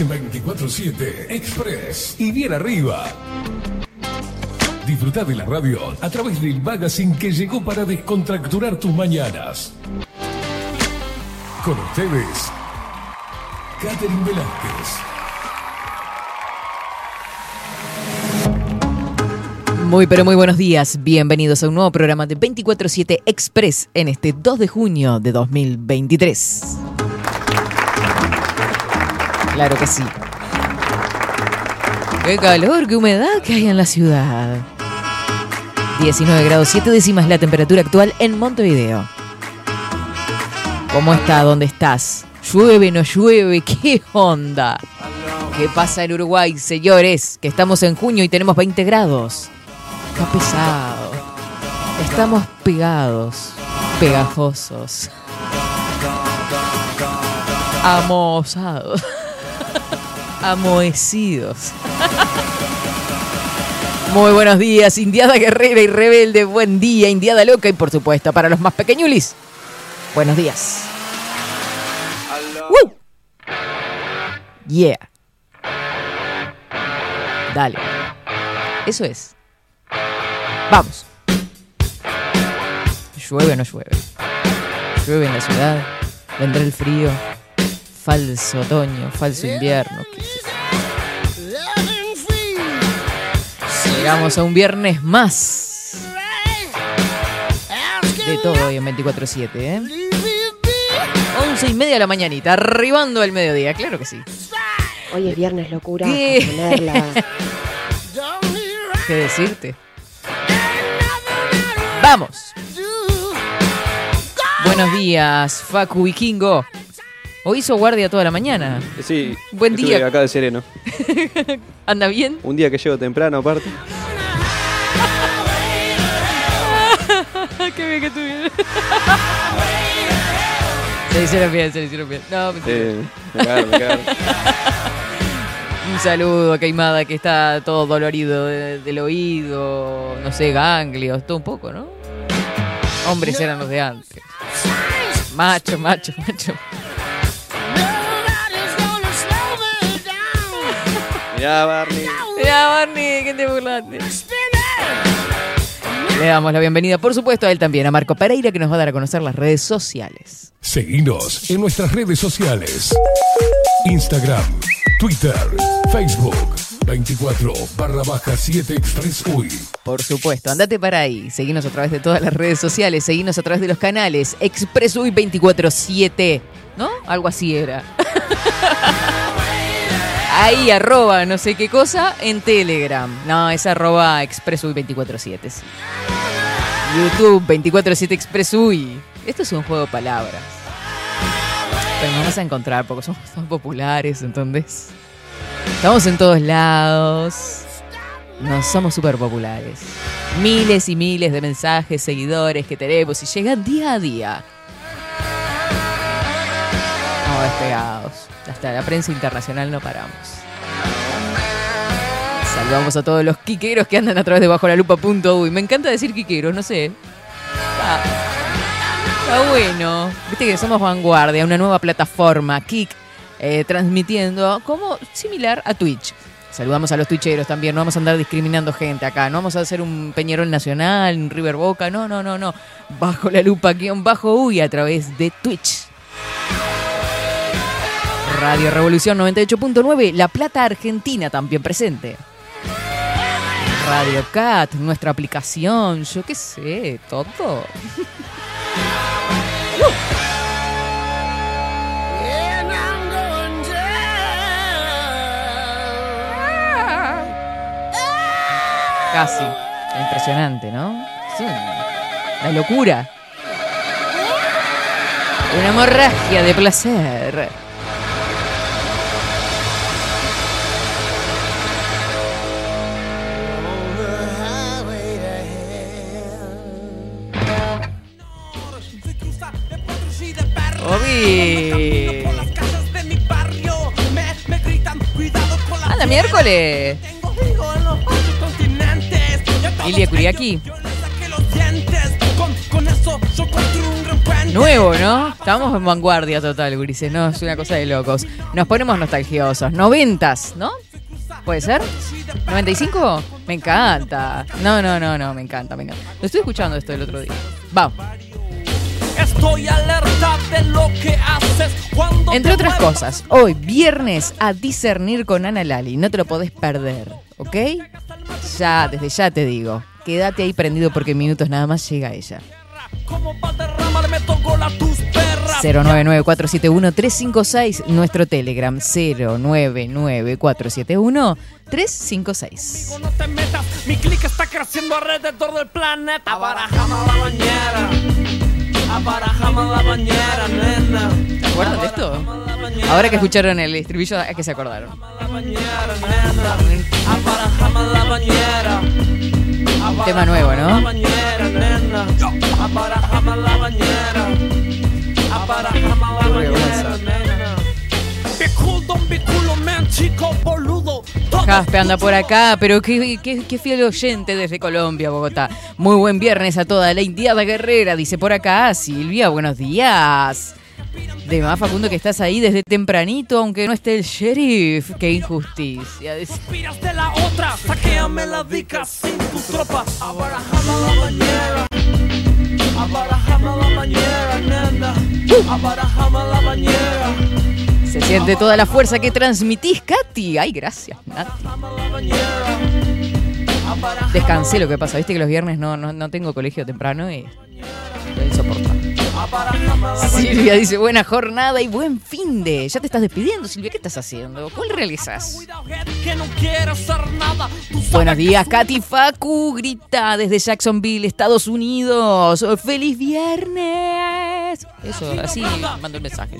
En 24-7 Express y bien arriba. Disfruta de la radio a través del magazine que llegó para descontracturar tus mañanas. Con ustedes, Catherine Velázquez. Muy pero muy buenos días, bienvenidos a un nuevo programa de 24-7 Express en este 2 de junio de 2023. Claro que sí. Qué calor, qué humedad que hay en la ciudad. 19 grados 7 décimas la temperatura actual en Montevideo. ¿Cómo está? ¿Dónde estás? ¿Llueve, no llueve? ¿Qué onda? ¿Qué pasa en Uruguay, señores? Que estamos en junio y tenemos 20 grados. Está pesado. Estamos pegados, pegajosos. Amosados. Amoecidos. Muy buenos días, Indiada Guerrera y Rebelde. Buen día, Indiada Loca y por supuesto para los más pequeñulis. Buenos días. ¡Woo! Yeah. Dale. Eso es. Vamos. ¿Llueve o no llueve? ¿Llueve en la ciudad? ¿Vendrá el frío? Falso otoño, falso invierno. Llegamos a un viernes más. De todo hoy en 24-7, ¿eh? 11 y media de la mañanita, arribando el mediodía, claro que sí. Hoy es viernes, locura. ¿Qué? ¿Qué decirte? ¡Vamos! Buenos días, Facu Vikingo. Hoy hizo guardia toda la mañana. Sí, Buen día. acá de sereno. ¿Anda bien? Un día que llego temprano, aparte. Qué bien que estuvieron. Se le hicieron bien, se le hicieron bien. No, mentira. Eh, me cagaron, me cagaron. Un saludo a Caimada que está todo dolorido de- del oído, no sé, ganglios, todo un poco, ¿no? Hombres eran los de antes. Macho, macho, macho. Mirá, Barney. Mira, Barney, que te burlaste. Le damos la bienvenida, por supuesto, a él también, a Marco Pereira, que nos va a dar a conocer las redes sociales. Seguinos en nuestras redes sociales. Instagram, Twitter, Facebook. 24 barra baja 7 Express UI. Por supuesto, andate para ahí. Seguinos a través de todas las redes sociales, seguinos a través de los canales ExpressUy 24-7, ¿no? Algo así era. Ahí, arroba no sé qué cosa en Telegram. No, es arroba ExpressUy 24-7. sí. YouTube 24-7 ExpressUy. Esto es un juego de palabras. Pero nos vas a encontrar porque somos tan populares, ¿entendés? Estamos en todos lados. No somos súper populares. Miles y miles de mensajes, seguidores que tenemos y llegan día a día. No, despegados. Hasta la prensa internacional no paramos. Saludamos a todos los quiqueros que andan a través de bajo la lupa.uy. Me encanta decir quiqueros, no sé. Está, está bueno. Viste que somos vanguardia, una nueva plataforma, Kik, eh, transmitiendo como similar a Twitch. Saludamos a los twitcheros también, no vamos a andar discriminando gente acá, no vamos a hacer un Peñarol Nacional, un River Boca, no, no, no, no. Bajo la lupa, guion bajo uy a través de Twitch. Radio Revolución 98.9, La Plata Argentina también presente. Radio Cat, nuestra aplicación, yo qué sé, todo. Casi. Impresionante, ¿no? Sí. La locura. Una hemorragia de placer. Miércoles. Lilia Curiaki. Nuevo, ¿no? Estamos en vanguardia total, Gurises, ¿no? Es una cosa de locos. Nos ponemos nostalgiosos. Noventas, ¿no? ¿Puede ser? ¿95? Me encanta. No, no, no, no, me encanta, me encanta. Lo estoy escuchando esto el otro día. Vamos. Estoy alerta de lo que haces cuando Entre otras cosas, hoy, viernes, a discernir con Ana Lali. No te lo podés perder, ¿ok? Ya, desde ya te digo. Quédate ahí prendido porque en minutos nada más llega ella. Como Valderrama le meto gol a tus perras. 099-471-356, nuestro Telegram 099-471-356. No te metas, mi clic está creciendo alrededor del planeta. Abarajame la bañera. Abarajame la bañera, nena. ¿Se acuerdan de esto? Ahora que escucharon el estribillo, es que se acordaron. Tema nuevo, ¿no? La bañera, chico boludo. Jaspe anda por acá, pero qué, qué, qué fiel oyente desde Colombia, Bogotá. Muy buen viernes a toda la indiada guerrera, dice por acá Silvia, buenos días. De más Facundo que estás ahí desde tempranito, aunque no esté el sheriff. Qué injusticia. Dice, Inspiras de la otra, saqueame la dica sin tu tropa. Abarajame la bañera. Abarajame la bañera, nena. Abarajame la bañera. Se siente toda la fuerza que transmitís, Katy. Ay, gracias, Nati. Descansé lo que pasa. Viste que los viernes no, no, no tengo colegio temprano y lo insoportable. Silvia dice, buena jornada y buen fin de. Ya te estás despidiendo, Silvia. ¿Qué estás haciendo? ¿Cuál realizas? Buenos días, Katy Facu, grita desde Jacksonville, Estados Unidos. ¡Feliz viernes! Eso, así mando el mensaje.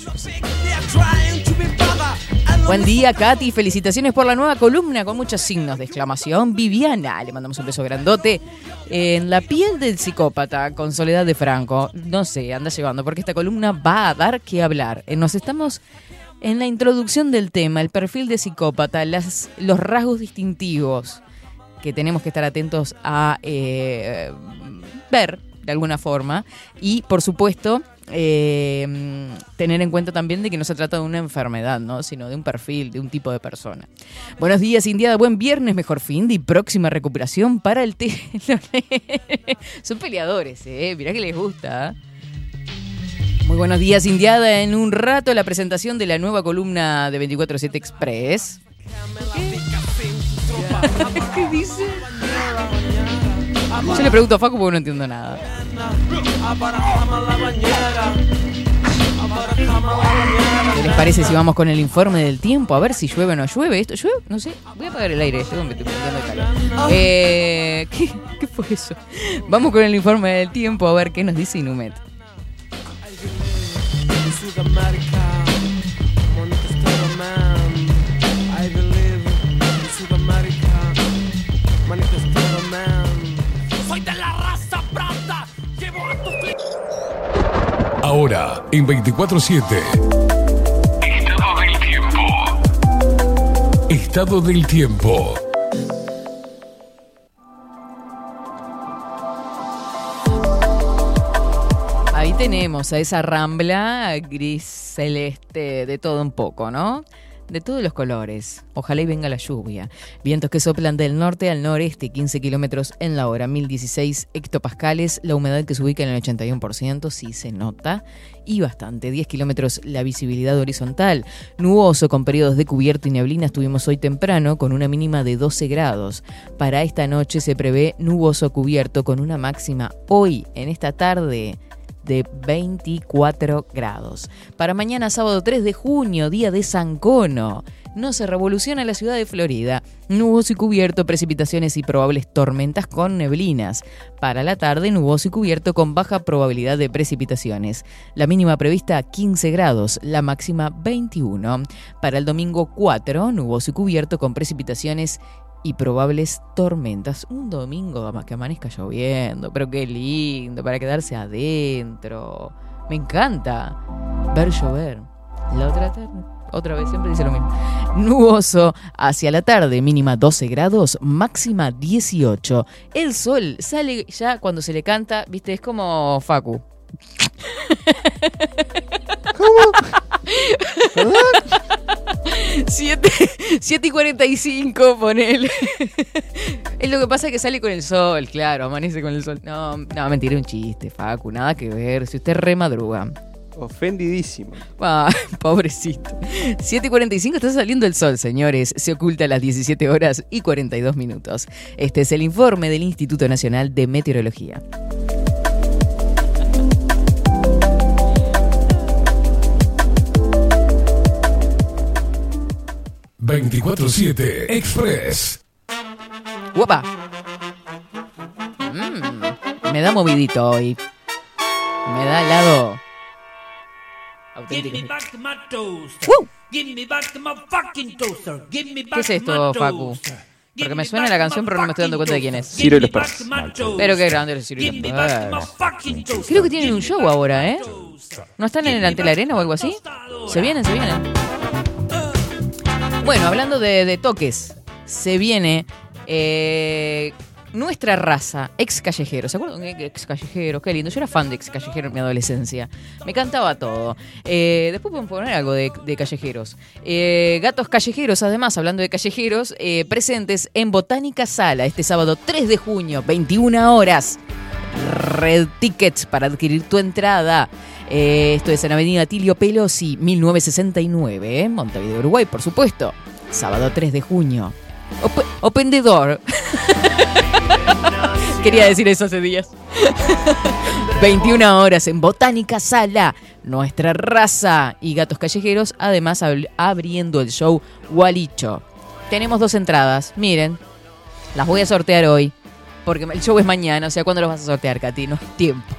Buen día, Katy. Felicitaciones por la nueva columna con muchos signos de exclamación. Viviana, le mandamos un beso grandote. En la piel del psicópata con Soledad de Franco. No sé, anda llevando, porque esta columna va a dar que hablar. Eh, Nos estamos en la introducción del tema, el perfil de psicópata, los rasgos distintivos que tenemos que estar atentos a eh, ver de alguna forma y por supuesto eh, tener en cuenta también de que no se trata de una enfermedad, ¿no? sino de un perfil, de un tipo de persona. Buenos días, Indiada, buen viernes, mejor fin y próxima recuperación para el te Son peleadores, ¿eh? Mirá que les gusta. Muy buenos días, Indiada. En un rato la presentación de la nueva columna de 24-7 Express. ¿Qué dice? Yo le pregunto a Facu porque no entiendo nada. ¿Qué les parece si vamos con el informe del tiempo? A ver si llueve o no llueve. ¿Esto llueve? No sé. Voy a apagar el aire. Eh, ¿qué, ¿Qué fue eso? Vamos con el informe del tiempo a ver qué nos dice Inumet. In Sudamérica, Ahora, en 24-7. Estado del tiempo. Estado del tiempo. Ahí tenemos a esa rambla gris celeste, de todo un poco, ¿no? De todos los colores. Ojalá y venga la lluvia. Vientos que soplan del norte al noreste, 15 kilómetros en la hora, 1016 hectopascales. La humedad que se ubica en el 81%, sí se nota. Y bastante, 10 kilómetros la visibilidad horizontal. Nuboso con periodos de cubierto y neblina estuvimos hoy temprano con una mínima de 12 grados. Para esta noche se prevé nuboso cubierto con una máxima hoy, en esta tarde de 24 grados. Para mañana sábado 3 de junio, día de San Cono. No se revoluciona la ciudad de Florida. Nuboso y cubierto, precipitaciones y probables tormentas con neblinas. Para la tarde, nuboso y cubierto con baja probabilidad de precipitaciones. La mínima prevista 15 grados, la máxima 21. Para el domingo 4, nuboso y cubierto con precipitaciones y probables tormentas. Un domingo que amanezca lloviendo, pero qué lindo, para quedarse adentro. Me encanta ver llover. La otra tarde. otra vez, siempre dice lo mismo. Nuboso hacia la tarde, mínima 12 grados, máxima 18. El sol sale ya cuando se le canta, viste, es como Facu. ¿Cómo? 7, y 45, ponele. es lo que pasa que sale con el sol, claro, amanece con el sol. No, no, mentira, un chiste, Facu, nada que ver. Si usted remadruga. Ofendidísimo. Ah, pobrecito. 7 y 45 está saliendo el sol, señores. Se oculta a las 17 horas y 42 minutos. Este es el informe del Instituto Nacional de Meteorología. ...24-7 Express. ¡Guapa! Mm, me da movidito hoy. Me da helado. Give me back my toaster. ¡Woo! Give me back my fucking toaster. Give me ¿Qué back es esto, Facu? Porque me suena la canción, pero no me estoy dando cuenta de quién es. Ciro y los toaster. Pero qué grande el Ciro y Give los me back my Persas. fucking toaster. Creo que tienen un show ahora, ¿eh? ¿No están en el ante la arena o algo así? Se vienen, se vienen. Bueno, hablando de, toques, se viene eh, nuestra raza, ex callejero. ¿Se acuerdan? Ex callejero, qué lindo. Yo era fan de ex callejero en mi adolescencia. Me cantaba todo. Eh, después podemos poner algo de, de callejeros. Eh, gatos callejeros, además, hablando de callejeros, eh, presentes en Botánica Sala este sábado 3 de junio, 21 horas. Red Tickets para adquirir tu entrada. Eh, esto es en Avenida Tilio Pelosi, 1969, ¿eh? Montevideo, Uruguay, por supuesto. Sábado 3 de junio. Op Open the door. Quería decir eso hace días. 21 horas en Botánica Sala. Nuestra raza y gatos callejeros, además abri- abriendo el show Gualicho. Tenemos dos entradas, miren. Las voy a sortear hoy. Porque el show es mañana, o sea, ¿cuándo los vas a sortear, Katy? No es tiempo.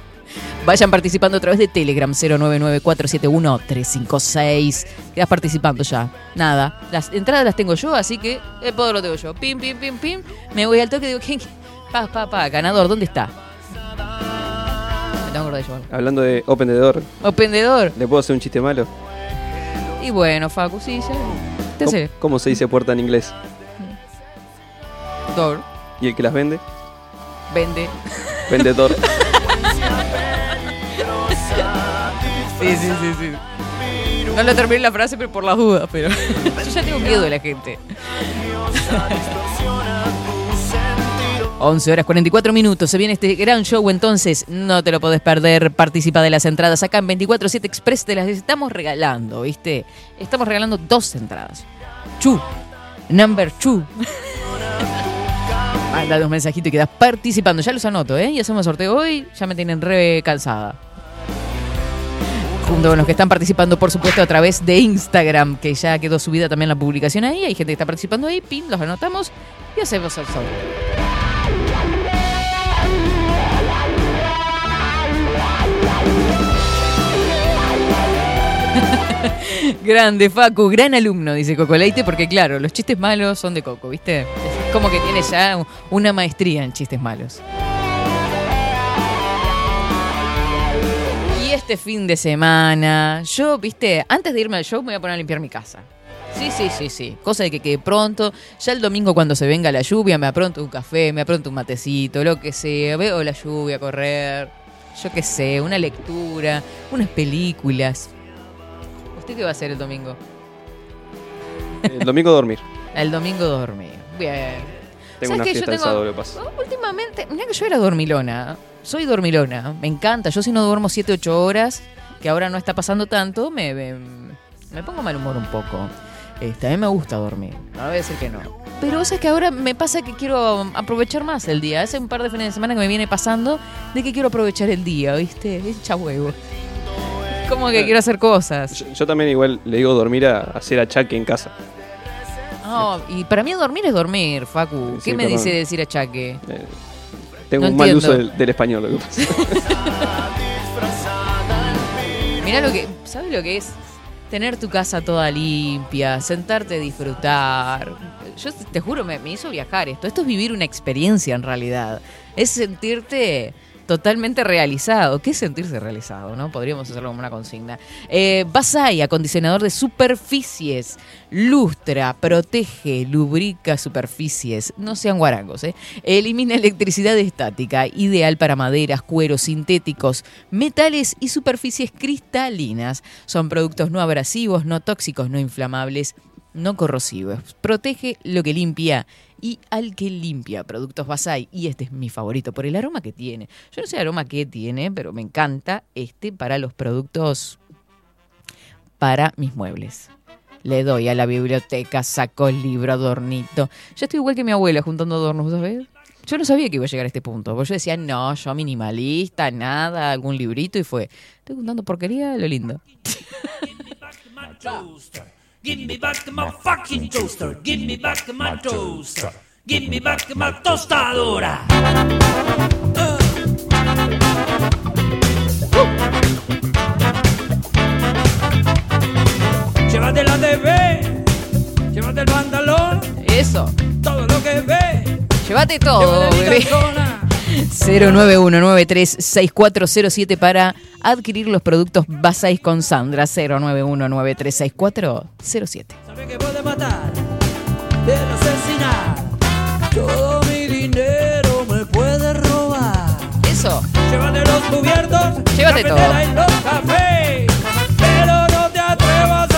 Vayan participando a través de Telegram 099-471-356. Quedas participando ya. Nada. Las entradas las tengo yo, así que el poder lo tengo yo. Pim, pim, pim, pim. Me voy al toque y digo, ¿quién? Pa, pa, pa. Ganador, ¿dónde está? Me tengo que de. Hablando de Open the Door, O pendedor. ¿le puedo hacer un chiste malo? Y bueno, Facu, sí, ya. Te ¿Cómo, sé. cómo se dice puerta en inglés? Door. ¿Y el que las vende? Vende. Vendedor. Sí, sí, sí, sí. No le terminé la frase, pero por las dudas, pero. Yo ya tengo miedo de la gente. 11 horas 44 minutos. Se viene este gran show, entonces no te lo podés perder. Participa de las entradas acá en 24-7 Express. Te las estamos regalando, ¿viste? Estamos regalando dos entradas. Chu. Number two. Manda un mensajito y quedas participando. Ya los anoto, ¿eh? Y hacemos sorteo hoy. Ya me tienen re cansada. Los que están participando, por supuesto, a través de Instagram, que ya quedó subida también la publicación ahí. Hay gente que está participando ahí, pim, los anotamos y hacemos el sorteo. Grande, Facu, gran alumno, dice Coco Leite, porque claro, los chistes malos son de Coco, ¿viste? Es como que tiene ya una maestría en chistes malos. Este fin de semana, yo, viste, antes de irme al show me voy a poner a limpiar mi casa. Sí, sí, sí, sí. Cosa de que quede pronto. Ya el domingo cuando se venga la lluvia me apronto un café, me apronto un matecito, lo que sea. Veo la lluvia correr. Yo qué sé, una lectura, unas películas. ¿Usted qué va a hacer el domingo? El domingo dormir. El domingo dormir. Bien. Tengo ¿Sabes una qué? Yo fiesta el tengo- sábado, lo paso. Oh, Últimamente, mira que yo era dormilona. Soy dormilona. Me encanta. Yo si no duermo 7, 8 horas, que ahora no está pasando tanto, me, me, me pongo mal humor un poco. Este, a mí me gusta dormir. No voy a decir que no. Pero es que ahora me pasa que quiero aprovechar más el día. Hace un par de fines de semana que me viene pasando de que quiero aprovechar el día, ¿viste? Echa huevo. Como que quiero hacer cosas. Yo, yo también igual le digo dormir a hacer achaque en casa. No, y para mí dormir es dormir, Facu. ¿Qué Sí, me dice decir achaque? Eh, tengo No un mal uso del, del español, lo que pasa. Mirá lo que. ¿Sabes lo que es? Tener tu casa toda limpia, sentarte a disfrutar. Yo te juro, me, me hizo viajar esto. Esto es vivir una experiencia en realidad. Es sentirte Totalmente realizado. ¿Qué sentirse realizado? ¿no? Podríamos hacerlo como una consigna. Eh, acondicionador de superficies. Lustra, protege, lubrica superficies. No sean guarangos, ¿eh? Elimina electricidad estática. Ideal para maderas, cueros sintéticos, metales y superficies cristalinas. Son productos no abrasivos, no tóxicos, no inflamables, no corrosivos. Protege lo que limpia y al que limpia. Productos Basay. Y este es mi favorito por el aroma que tiene. Yo no sé el aroma que tiene, pero me encanta este para los productos para mis muebles. Le doy a la biblioteca, saco el libro, adornito. Ya estoy igual que mi abuela juntando adornos, ¿sabes? Yo no sabía que iba a llegar a este punto. Porque yo decía, no, yo minimalista, nada, algún librito y fue. Estoy juntando porquería, lo lindo. Give me back my fucking toaster. Give me back my toaster. Give me back my tostadora. Llévate la TV, llévate el pantalón, Eso. todo lo que ve. Llévate todo, Llévate bebé. 091936407 para adquirir los productos Basais con Sandra. 091936407. Sabe que puede matar, puede asesinar. Todo mi dinero me puede robar. Eso. Llévate los cubiertos, Llévate todo. y los cafés. Pero no te atrevas,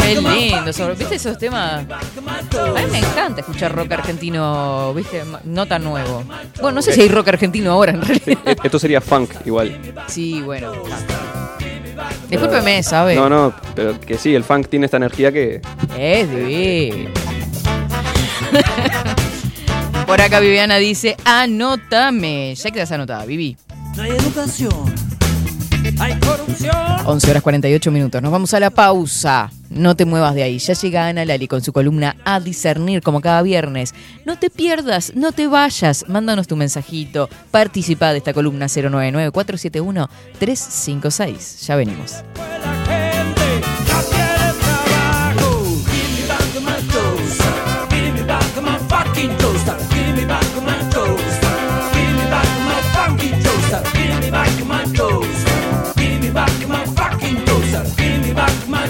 Qué lindo. sobre- ¿Viste esos temas? A mí me encanta escuchar rock argentino, ¿viste? No tan nuevo. Bueno, no sé si hay rock argentino ahora en realidad. E- Esto sería funk igual. Sí, bueno. Discúlpeme, ¿sabe? No, no, pero que sí, el funk tiene esta energía que. Es divino. Por acá Viviana dice, anótame. Ya quedas anotada, Vivi. No hay educación, hay corrupción. 11 horas 48 minutos. Nos vamos a la pausa. No te muevas de ahí. Ya llega Ana Lali con su columna A Discernir, como cada viernes. No te pierdas, no te vayas. Mándanos tu mensajito. Participa de esta columna 099-471-356. Ya venimos.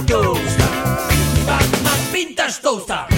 goes down. Batman pintas toaster.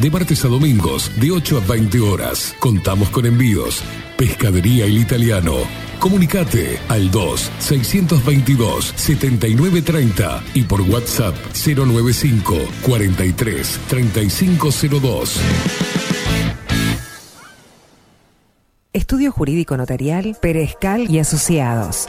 de martes a domingos, de 8 a 20 horas. Contamos con envíos. Pescadería El Italiano. Comunicate al 2-622-7930 y por WhatsApp 095 43 3502. Estudio Jurídico Notarial, Perezcal y Asociados.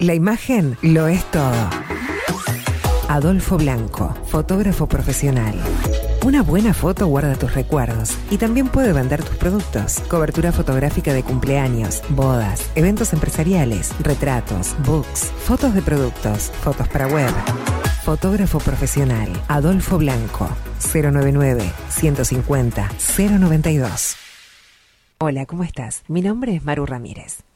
La imagen lo es todo. Adolfo Blanco, fotógrafo profesional. Una buena foto guarda tus recuerdos y también puede vender tus productos. Cobertura fotográfica de cumpleaños, bodas, eventos empresariales, retratos, books, fotos de productos, fotos para web. Fotógrafo profesional, Adolfo Blanco, 099 150 092. Hola, ¿cómo estás? Mi nombre es Maru Ramírez.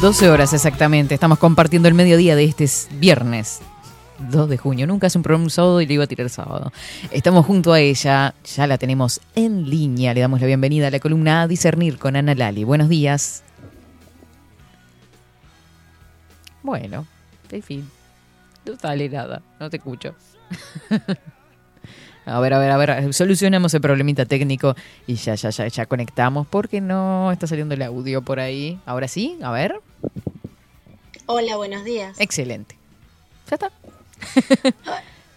12 horas exactamente. Estamos compartiendo el mediodía de este viernes. 2 de junio. Nunca hace un programa un sábado y le iba a tirar sábado. Estamos junto a ella. Ya la tenemos en línea. Le damos la bienvenida a la columna A Discernir con Ana Lali. Buenos días. Bueno, en fin. No sale nada. No te escucho. A ver, a ver, a ver, solucionamos el problemita técnico y ya, ya, ya, ya conectamos porque no está saliendo el audio por ahí. Ahora sí, a ver. Hola, buenos días. Excelente. Ya está.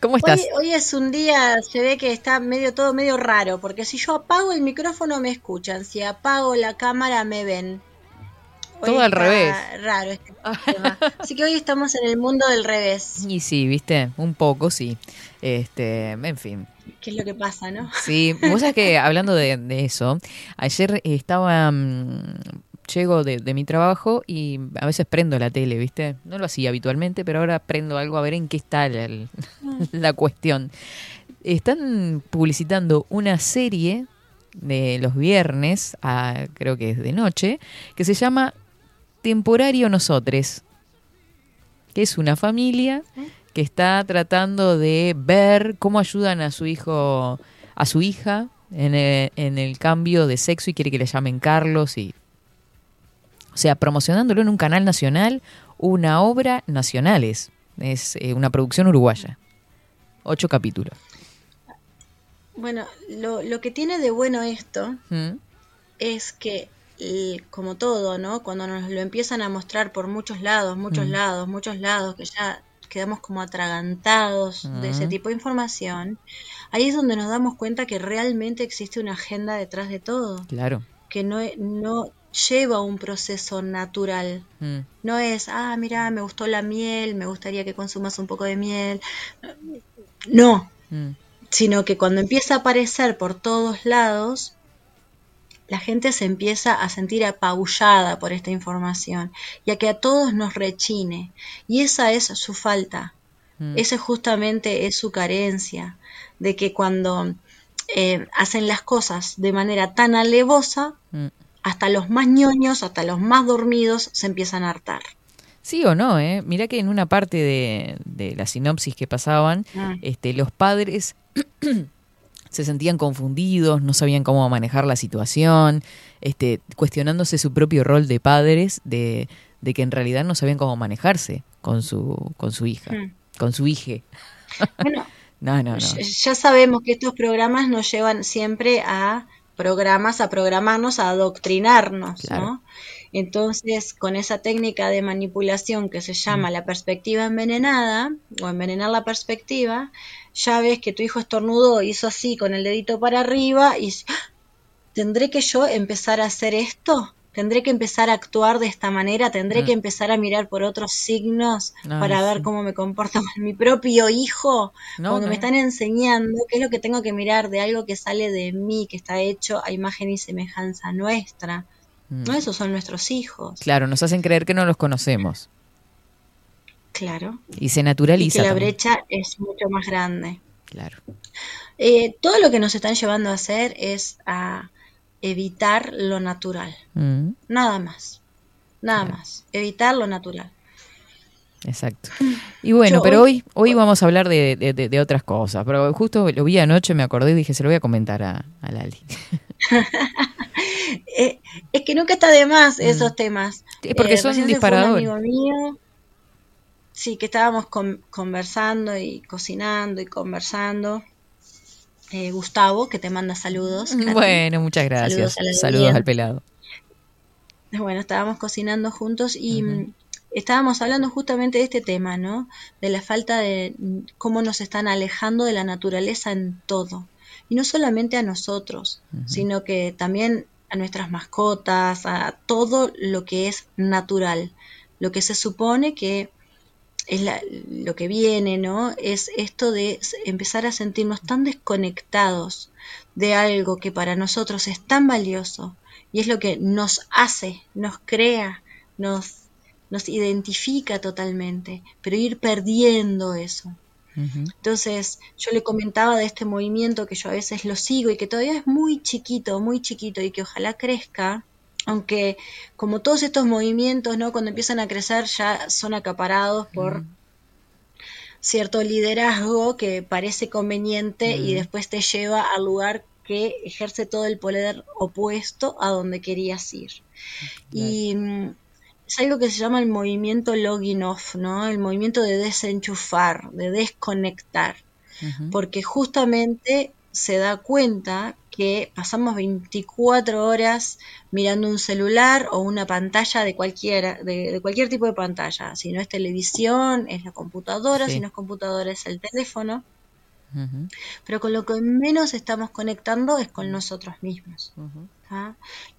¿Cómo estás? Hoy, hoy es un día, se ve que está medio todo medio raro, porque si yo apago el micrófono me escuchan, si apago la cámara me ven. Hoy Todo al revés. Raro este tema. Así que hoy estamos en el mundo del revés. Y sí, viste, un poco, sí. Este, en fin. ¿Qué es lo que pasa, no? Sí, vos sabés que hablando de, de eso, ayer estaba, mm, llego de, de mi trabajo y a veces prendo la tele, ¿viste? No lo hacía habitualmente, pero ahora prendo algo a ver en qué está la, el- la cuestión. Están publicitando una serie de los viernes, a- creo que es de noche, que se llama Temporario Nosotres, que es una familia que está tratando de ver cómo ayudan a su hijo, a su hija, en el, en el cambio de sexo y quiere que le llamen Carlos y... O sea, promocionándolo en un canal nacional, una obra nacional es. Es eh, una producción uruguaya. Ocho capítulos. Bueno, lo, lo que tiene de bueno esto ¿Mm? es que, eh, como todo, ¿no? Cuando nos lo empiezan a mostrar por muchos lados, muchos Mm. lados, muchos lados, que ya quedamos como atragantados de ese tipo de información, ahí es donde nos damos cuenta que realmente existe una agenda detrás de todo, Claro. que no, e- no lleva un proceso natural. Mm. No es, ah, mira, me gustó la miel, me gustaría que consumas un poco de miel. No, Mm. sino que cuando empieza a aparecer por todos lados, la gente se empieza a sentir apabullada por esta información y a que a todos nos rechine. Y esa es su falta, Mm. esa justamente es su carencia, de que cuando eh, hacen las cosas de manera tan alevosa, Mm. hasta los más ñoños, hasta los más dormidos se empiezan a hartar. Sí o no, ¿eh? Mirá que en una parte de, de la sinopsis que pasaban, Mm. este, los padres se sentían confundidos, no sabían cómo manejar la situación, este, cuestionándose su propio rol de padres, de, de que en realidad no sabían cómo manejarse con su, con su hija, Mm. con su hije. Bueno, No, no, no. Ya- sabemos que estos programas nos llevan siempre a programas, a programarnos, a adoctrinarnos, Claro. ¿no? Entonces, con esa técnica de manipulación que se llama Mm. la perspectiva envenenada, o envenenar la perspectiva, ya ves que tu hijo estornudó, hizo así con el dedito para arriba y ¡Ah! ¿tendré que yo empezar a hacer esto? ¿Tendré que empezar a actuar de esta manera? ¿Tendré Mm. que empezar a mirar por otros signos para ver cómo me comporto con mi propio hijo? No, no. me están enseñando qué es lo que tengo que mirar de algo que sale de mí, que está hecho a imagen y semejanza nuestra. Mm. No, esos son nuestros hijos. Claro, nos hacen creer que no los conocemos. Claro. Y se Y naturaliza. que la también. brecha es mucho más grande. Claro. Eh, todo lo que nos están llevando a hacer es a evitar lo natural. Mm, Nada más. Nada Claro. más. Evitar lo natural. Exacto. Y bueno, Yo pero hoy- hoy, hoy vamos a hablar de, de- otras cosas. Pero justo lo vi anoche, me acordé y dije, se lo voy a comentar a, a Lali. Eh, es que nunca está de más Mm. esos temas. Sí, porque Eh, son fue. Un amigo mío, sí, que estábamos con- conversando y cocinando y conversando. Eh, Gustavo, que te manda saludos. Katy. Bueno, muchas gracias. Saludos al pelado. Bueno, estábamos cocinando juntos y mm, estábamos hablando justamente de este tema, ¿no? De la falta de cómo nos están alejando de la naturaleza en todo. Y no solamente a nosotros, sino que también a nuestras mascotas, a todo lo que es natural, lo que se supone que es la- lo que viene, ¿no? Es esto de empezar a sentirnos tan desconectados de algo que para nosotros es tan valioso y es lo que nos hace, nos crea, nos, nos identifica totalmente, pero ir perdiendo eso. Entonces, yo le comentaba de este movimiento que yo a veces lo sigo y que todavía es muy chiquito, muy chiquito y que ojalá crezca, aunque como todos estos movimientos, ¿no? Cuando empiezan a crecer ya son acaparados por Mm. cierto liderazgo que parece conveniente y Mm. después te lleva al lugar que ejerce todo el poder opuesto a donde querías ir. Y mm, es algo que se llama el movimiento logging off, ¿no? El movimiento de desenchufar, de desconectar, porque justamente se da cuenta que pasamos 24 horas mirando un celular o una pantalla de cualquiera, de, de cualquier tipo de pantalla. Si no es televisión, es la computadora, Sí. si no es computadora, es el teléfono. Pero con lo que menos estamos conectando es con nosotros mismos.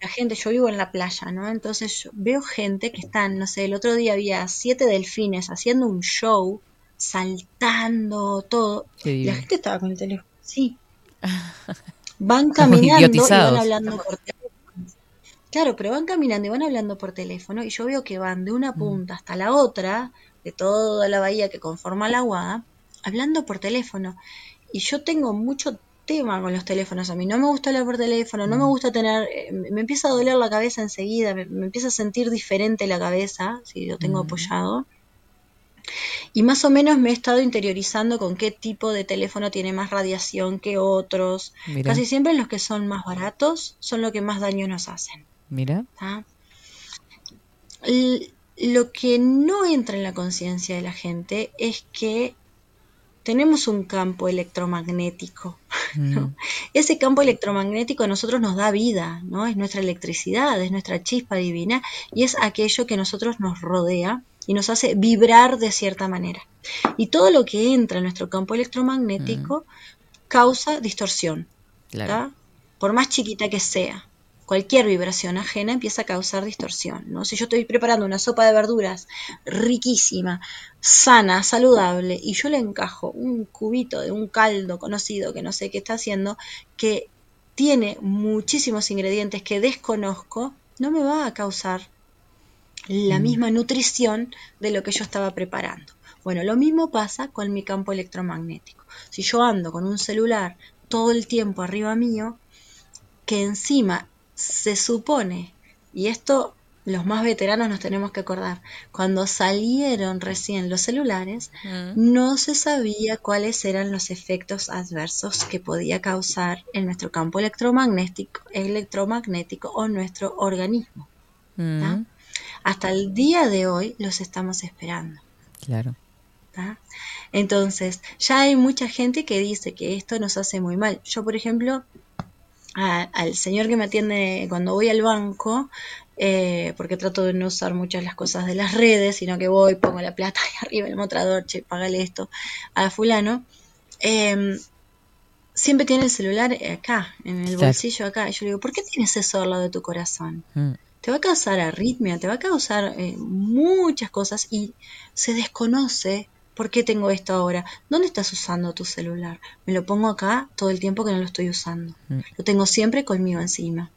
La gente, yo vivo en la playa, ¿no? Entonces yo veo gente que están, no sé, el otro día había siete delfines haciendo un show, saltando, todo. Y la gente estaba con el teléfono. Sí. Van caminando y van hablando por teléfono. Claro, pero van caminando y van hablando por teléfono y yo veo que van de una Mm. punta hasta la otra, de toda la bahía que conforma la aguada, hablando por teléfono. Y yo tengo mucho tema con los teléfonos. A mí no me gusta hablar por teléfono, no me Mm. gusta tener, eh, me empieza a doler la cabeza enseguida, me, me empieza a sentir diferente la cabeza si lo tengo Mm. apoyado. Y más o menos me he estado interiorizando con qué tipo de teléfono tiene más radiación que otros. Mira. Casi siempre los que son más baratos son los que más daño nos hacen. Mira. Lo que no entra en la conciencia de la gente es que tenemos un campo electromagnético. Mm. Ese campo electromagnético a nosotros nos da vida, ¿no? Es nuestra electricidad, es nuestra chispa divina y es aquello que a nosotros nos rodea y nos hace vibrar de cierta manera. Y todo lo que entra en nuestro campo electromagnético causa distorsión, por más chiquita que sea. Cualquier vibración ajena empieza a causar distorsión, ¿no? Si yo estoy preparando una sopa de verduras riquísima, sana, saludable, y yo le encajo un cubito de un caldo conocido que no sé qué está haciendo, que tiene muchísimos ingredientes que desconozco, no me va a causar la misma nutrición de lo que yo estaba preparando. Bueno, lo mismo pasa con mi campo electromagnético. Si yo ando con un celular todo el tiempo arriba mío, que encima se supone, y esto los más veteranos nos tenemos que acordar, cuando salieron recién los celulares, Mm. no se sabía cuáles eran los efectos adversos que podía causar en nuestro campo electromagnético, electromagnético o nuestro organismo. Mm. Hasta el día de hoy los estamos esperando. Claro. ¿tá? Entonces, ya hay mucha gente que dice que esto nos hace muy mal. Yo, por ejemplo, a- al señor que me atiende cuando voy al banco, eh, porque trato de no usar muchas las cosas de las redes, sino que voy, pongo la plata ahí arriba en el mostrador, che, págale esto a fulano. eh, siempre tiene el celular acá, en el bolsillo acá. Y yo le digo, ¿por qué tienes eso al lado de tu corazón? Mm. te va a causar arritmia, te va a causar eh, muchas cosas y se desconoce por qué tengo esto ahora. ¿Dónde estás usando tu celular? Me lo pongo acá todo el tiempo que no lo estoy usando. Mm. Lo tengo siempre conmigo encima.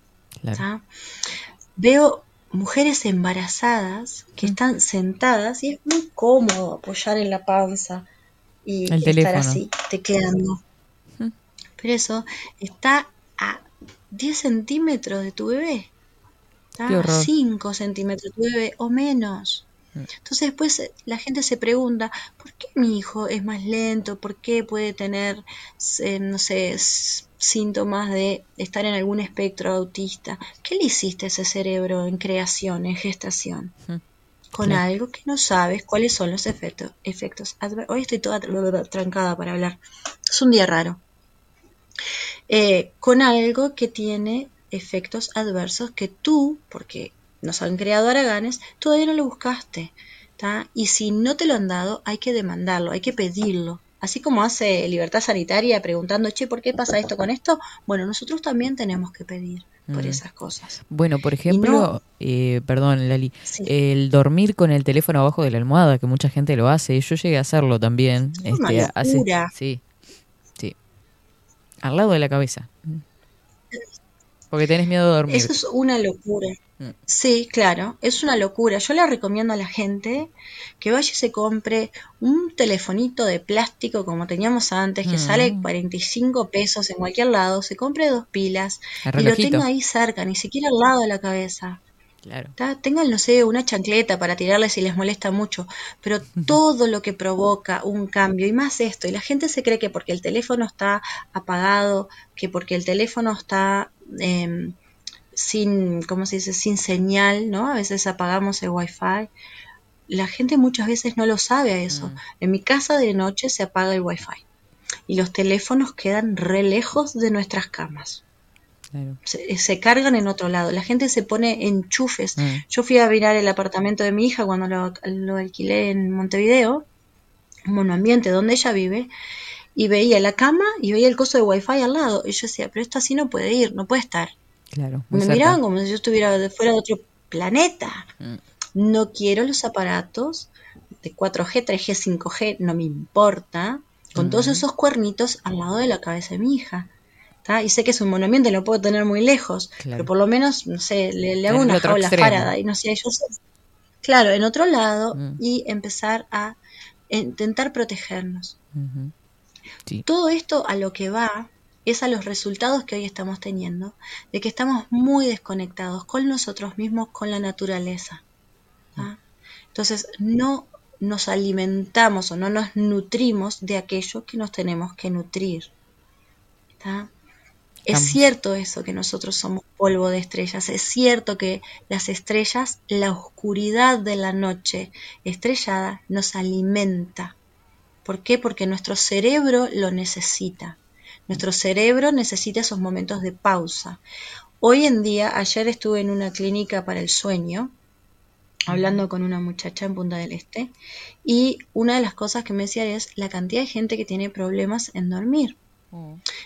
Veo mujeres embarazadas que están sentadas y es muy cómodo apoyar en la panza y El estar teléfono. así, tecleando. Mm. Pero eso está a 10 centímetros de tu bebé. Horror. 5 centímetros de tu bebé o menos. Mm. Entonces después eh, la gente se pregunta, ¿por qué mi hijo es más lento? ¿Por qué puede tener, eh, no sé, síntomas de estar en algún espectro autista? ¿Qué le hiciste a ese cerebro en creación, en gestación? Mm. Con algo que no sabes cuáles son los efectos. efectos Hoy estoy toda tr- trancada para hablar. Es un día raro. Eh, con algo que tiene efectos adversos que tú, porque nos han creado haraganes, todavía no lo buscaste. ¿tá? Y si no te lo han dado, hay que demandarlo, hay que pedirlo. Así como hace Libertad Sanitaria preguntando, che, ¿por qué pasa esto con esto? Bueno, nosotros también tenemos que pedir por Mm. esas cosas. Bueno, por ejemplo, no- eh, perdón, Lali, Sí. el dormir con el teléfono abajo de la almohada, que mucha gente lo hace, yo llegué a hacerlo también. Es una este, hace- locura. sí, sí. Al lado de la cabeza. Porque tenés miedo de dormir. Eso es una locura. Sí, claro, es una locura. Yo le recomiendo a la gente que vaya y se compre un telefonito de plástico como teníamos antes, que Mm. sale 45 pesos en cualquier lado, se compre dos pilas y lo tenga ahí cerca, ni siquiera al lado de la cabeza. Claro. Tengan, no sé, una chancleta para tirarle si les molesta mucho, pero todo lo que provoca un cambio, y más esto, y la gente se cree que porque el teléfono está apagado, que porque el teléfono está em, sin, ¿cómo se dice?, sin señal, ¿no? A veces apagamos el wifi. La gente muchas veces no lo sabe a eso. Mm. En mi casa de noche se apaga el wifi y los teléfonos quedan re lejos de nuestras camas Claro. se, se cargan en otro lado. La gente se pone enchufes. Mm. Yo fui a mirar el apartamento de mi hija cuando lo, lo alquilé en Montevideo, un monoambiente donde ella vive, y veía la cama y veía el coso de wifi al lado. Y yo decía, pero esto así no puede ir, no puede estar. Claro. Me cerca. miraban como si yo estuviera de fuera de otro planeta. Mm. No quiero los aparatos de 4G, 3G, 5G, no me importa, con todos Ujú. esos cuernitos al lado de la cabeza de mi hija. ¿tá? Y sé que es un monoambiente, lo puedo tener muy lejos, Claro. pero por lo menos, no sé, le, le hago una jaula. Faraday, no sé, yo sé. Claro, en otro lado Mm. y empezar a intentar protegernos. Sí. Todo esto a lo que va es a los resultados que hoy estamos teniendo, de que estamos muy desconectados con nosotros mismos, con la naturaleza. ¿tá? Entonces, no nos alimentamos o no nos nutrimos de aquello que nos tenemos que nutrir. Es cierto eso que nosotros somos polvo de estrellas, es cierto que las estrellas, la oscuridad de la noche estrellada nos alimenta. ¿Por qué? Porque nuestro cerebro lo necesita. Nuestro cerebro necesita esos momentos de pausa. Hoy en día, ayer estuve en una clínica para el sueño, hablando con una muchacha en Punta del Este, y una de las cosas que me decía es la cantidad de gente que tiene problemas en dormir.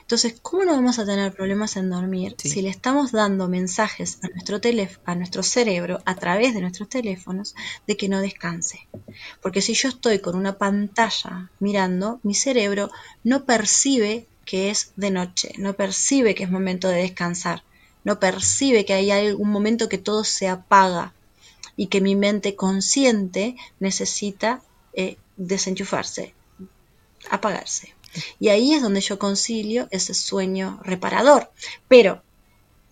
Entonces, ¿cómo no vamos a tener problemas en dormir Sí. si le estamos dando mensajes a nuestro a nuestro cerebro a través de nuestros teléfonos de que no descanse? Porque si yo estoy con una pantalla mirando, mi cerebro no percibe que es de noche, no percibe que es momento de descansar, no percibe que hay algún momento que todo se apaga y que mi mente consciente necesita eh, desenchufarse, apagarse. Y ahí es donde yo concilio ese sueño reparador. Pero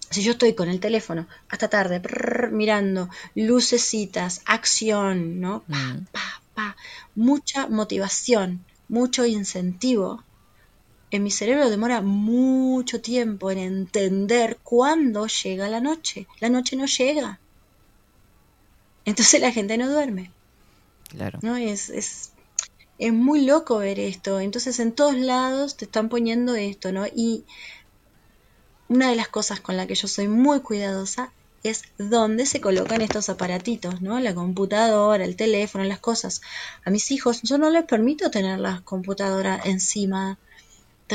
si yo estoy con el teléfono hasta tarde mirando lucecitas, acción, ¿no? Pa, Mm. pa, pa, mucha motivación, mucho incentivo. En mi cerebro demora mucho tiempo en entender cuándo llega la noche. La noche no llega. Entonces la gente no duerme. Claro. ¿no? Es, es, es muy loco ver esto. Entonces en todos lados te están poniendo esto, ¿no? Y una de las cosas con la que yo soy muy cuidadosa es dónde se colocan estos aparatitos, ¿no? La computadora, el teléfono, las cosas. A mis hijos yo no les permito tener la computadora encima,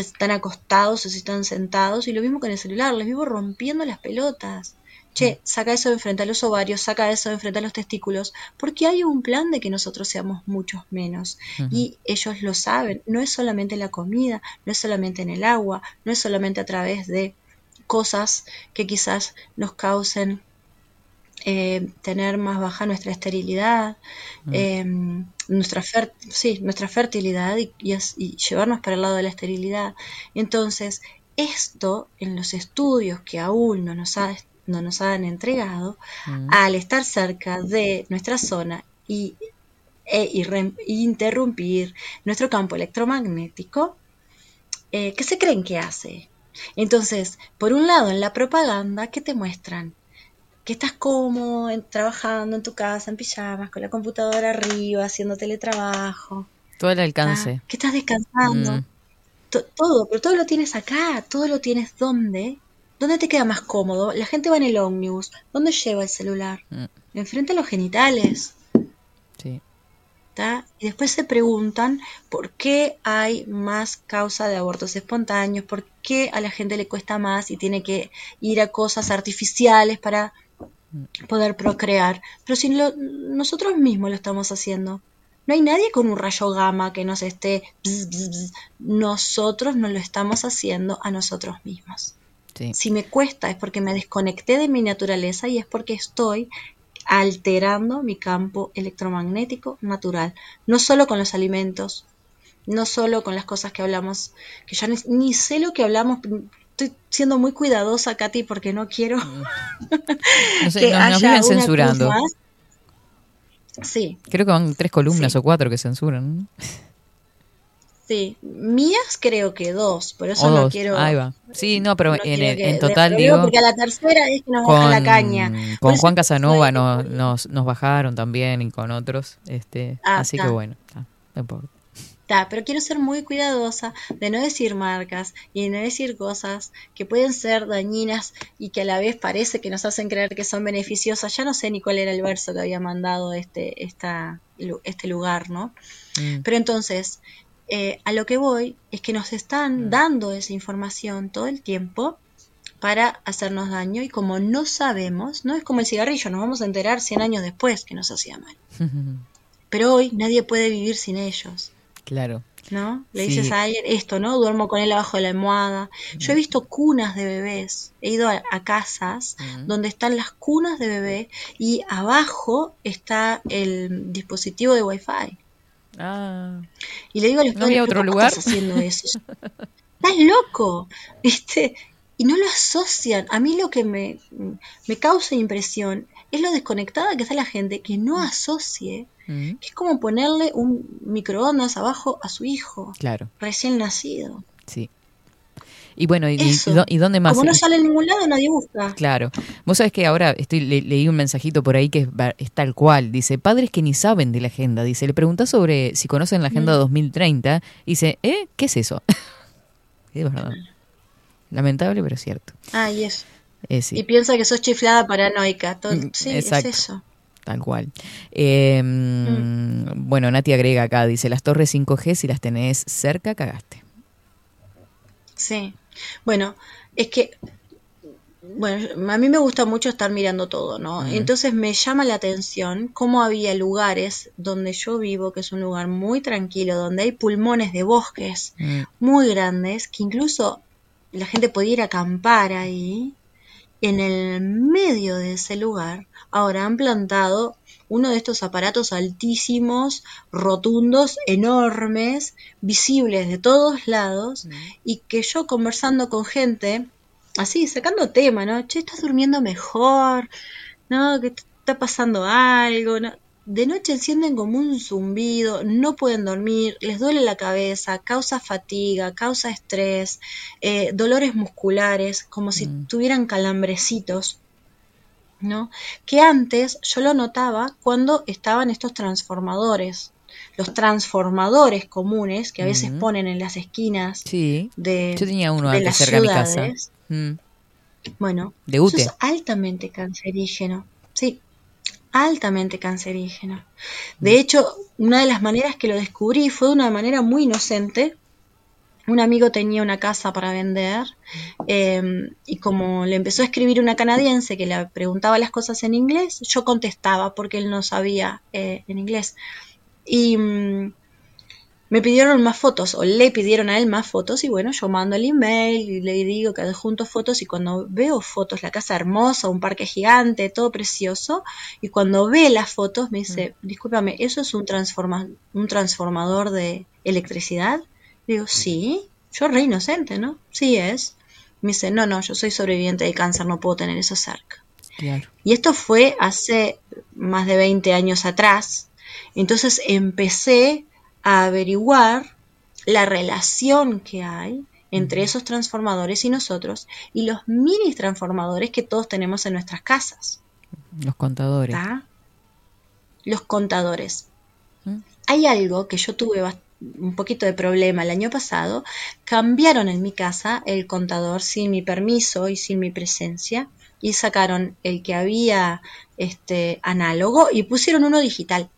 están acostados o si están sentados, y lo mismo con el celular, les vivo rompiendo las pelotas. Che, saca eso de enfrente a los ovarios, saca eso de enfrente a los testículos, porque hay un plan de que nosotros seamos muchos menos. Y ellos lo saben, no es solamente la comida, no es solamente en el agua, no es solamente a través de cosas que quizás nos causen eh, tener más baja nuestra esterilidad, eh, nuestra, sí, nuestra fertilidad y, y es- y llevarnos para el lado de la esterilidad. Entonces, esto en los estudios que aún no nos, ha- no nos han entregado, Mm. al estar cerca de nuestra zona y, e interrumpir nuestro campo electromagnético, eh, ¿qué se creen que hace? Entonces, por un lado, en la propaganda, ¿qué te muestran? Que estás cómodo en- trabajando en tu casa, en pijamas, con la computadora arriba, haciendo teletrabajo, Todo el alcance. que estás descansando, Mm. to- todo, pero todo lo tienes acá, todo lo tienes ¿dónde? ¿Dónde te queda más cómodo? La gente va en el ómnibus, ¿dónde lleva el celular? Mm. Enfrente a los genitales. Sí. ¿tá? Y después se preguntan por qué hay más causa de abortos espontáneos, por qué a la gente le cuesta más y tiene que ir a cosas artificiales para poder procrear. Pero si lo- nosotros mismos lo estamos haciendo. No hay nadie con un rayo gamma que nos esté... bzz, bzz, bzz. Nosotros nos lo estamos haciendo a nosotros mismos. Sí. Si me cuesta es porque me desconecté de mi naturaleza y es porque estoy alterando mi campo electromagnético natural. No solo con los alimentos, no solo con las cosas que hablamos, que ya ni, ni sé lo que hablamos. Estoy siendo muy cuidadosa, Katy, porque no quiero No sé, que nos, nos haya viven censurando. más. Sí, Creo que van tres columnas Sí. o cuatro que censuran. ¿no? sí. Mías creo que dos, por eso O no dos. quiero. Ahí va. Sí, no, pero no en, que- total digo. Porque a la tercera es que nos bajan Con, la caña. Con Juan Casanova nos, nos, nos bajaron también y con otros. este Ah, Así que bueno, está, no importa. Ta, pero quiero ser muy cuidadosa de no decir marcas y de no decir cosas que pueden ser dañinas y que a la vez parece que nos hacen creer que son beneficiosas. Ya no sé ni cuál era el verso que había mandado este, esta, este lugar, ¿no? Mm, Pero entonces, eh, a lo que voy es que nos están dando esa información todo el tiempo para hacernos daño y como no sabemos, no es como el cigarrillo, nos vamos a enterar 100 años después que nos hacía mal. Pero hoy nadie puede vivir sin ellos. Claro. ¿no? Le Sí. dices a alguien esto, ¿no? Duermo con él abajo de la almohada. Yo he visto cunas de bebés. He ido a, a casas Mm. donde están las cunas de bebé y abajo está el dispositivo de Wi-Fi. Ah, Y le digo a los ¿No había "¿Pero otro cómo lugar?" estás haciendo eso? Estás loco, ¿viste? Y no lo asocian. A mí lo que me, me causa impresión es lo desconectada que está la gente que no asocie, Mm, que es como ponerle un microondas abajo a su hijo Claro, recién nacido. sí. Y bueno, y, dónde más? Como no sale en ningún lado, nadie busca. Claro. Vos sabés que ahora estoy le- leí un mensajito por ahí que es, es tal cual. Dice, padres que ni saben de la agenda. Dice, le preguntás sobre si conocen la agenda Mm. 2030. Y dice, ¿eh? ¿Qué es eso? es verdad. Lamentable, pero cierto. Ah, y eso. Eh, sí, Y piensa que sos chiflada paranoica. Todo- Mm, sí, exacto. es eso. tal cual. Eh, mm, Bueno, Nati agrega acá, dice, las torres 5G, si las tenés cerca, cagaste. Sí. Bueno, es que, bueno, a mí me gusta mucho estar mirando todo, ¿no? Mm. Entonces me llama la atención cómo había lugares donde yo vivo, que es un lugar muy tranquilo, donde hay pulmones de bosques Mm, muy grandes, que incluso la gente podía ir a acampar ahí. En el medio de ese lugar, ahora han plantado uno de estos aparatos altísimos, rotundos, enormes, visibles de todos lados, y que yo conversando con gente, así, sacando tema, ¿no? Che, estás durmiendo mejor, ¿no? Que te está pasando algo, ¿no? De noche encienden como un zumbido, no pueden dormir, les duele la cabeza, causa fatiga, causa estrés, eh, dolores musculares, como si Mm. tuvieran calambrecitos. ¿no? Que antes yo lo notaba cuando estaban estos transformadores, los transformadores comunes que a veces Ujú. ponen en las esquinas Sí, de, yo tenía uno de antes las cerca de mi casa. ciudades. Mm, Bueno, De eso es altamente cancerígeno. Sí, altamente cancerígeno. De hecho, una de las maneras que lo descubrí fue de una manera muy inocente. Un amigo tenía una casa para vender eh, y como le empezó a escribir una canadiense que le preguntaba las cosas en inglés, yo contestaba porque él no sabía eh, en inglés. Y mm, me pidieron más fotos o le pidieron a él más fotos y bueno, yo mando el email y le digo que adjunto fotos y cuando veo fotos, la casa hermosa, un parque gigante, todo precioso, y cuando ve las fotos me dice, discúlpame, ¿eso es un, transforma un transformador de electricidad? Digo, sí, yo re inocente, ¿no? Sí es. Me dice, no, no, yo soy sobreviviente de cáncer, no puedo tener eso cerca. claro. Y esto fue hace más de 20 años atrás. Entonces empecé a averiguar la relación que hay entre esos transformadores y nosotros y los mini transformadores que todos tenemos en nuestras casas. Los contadores. Los contadores. Mm. Hay algo que yo tuve un poquito de problema el año pasado. Cambiaron en mi casa el contador sin mi permiso y sin mi presencia y sacaron el que había este análogo y pusieron uno digital.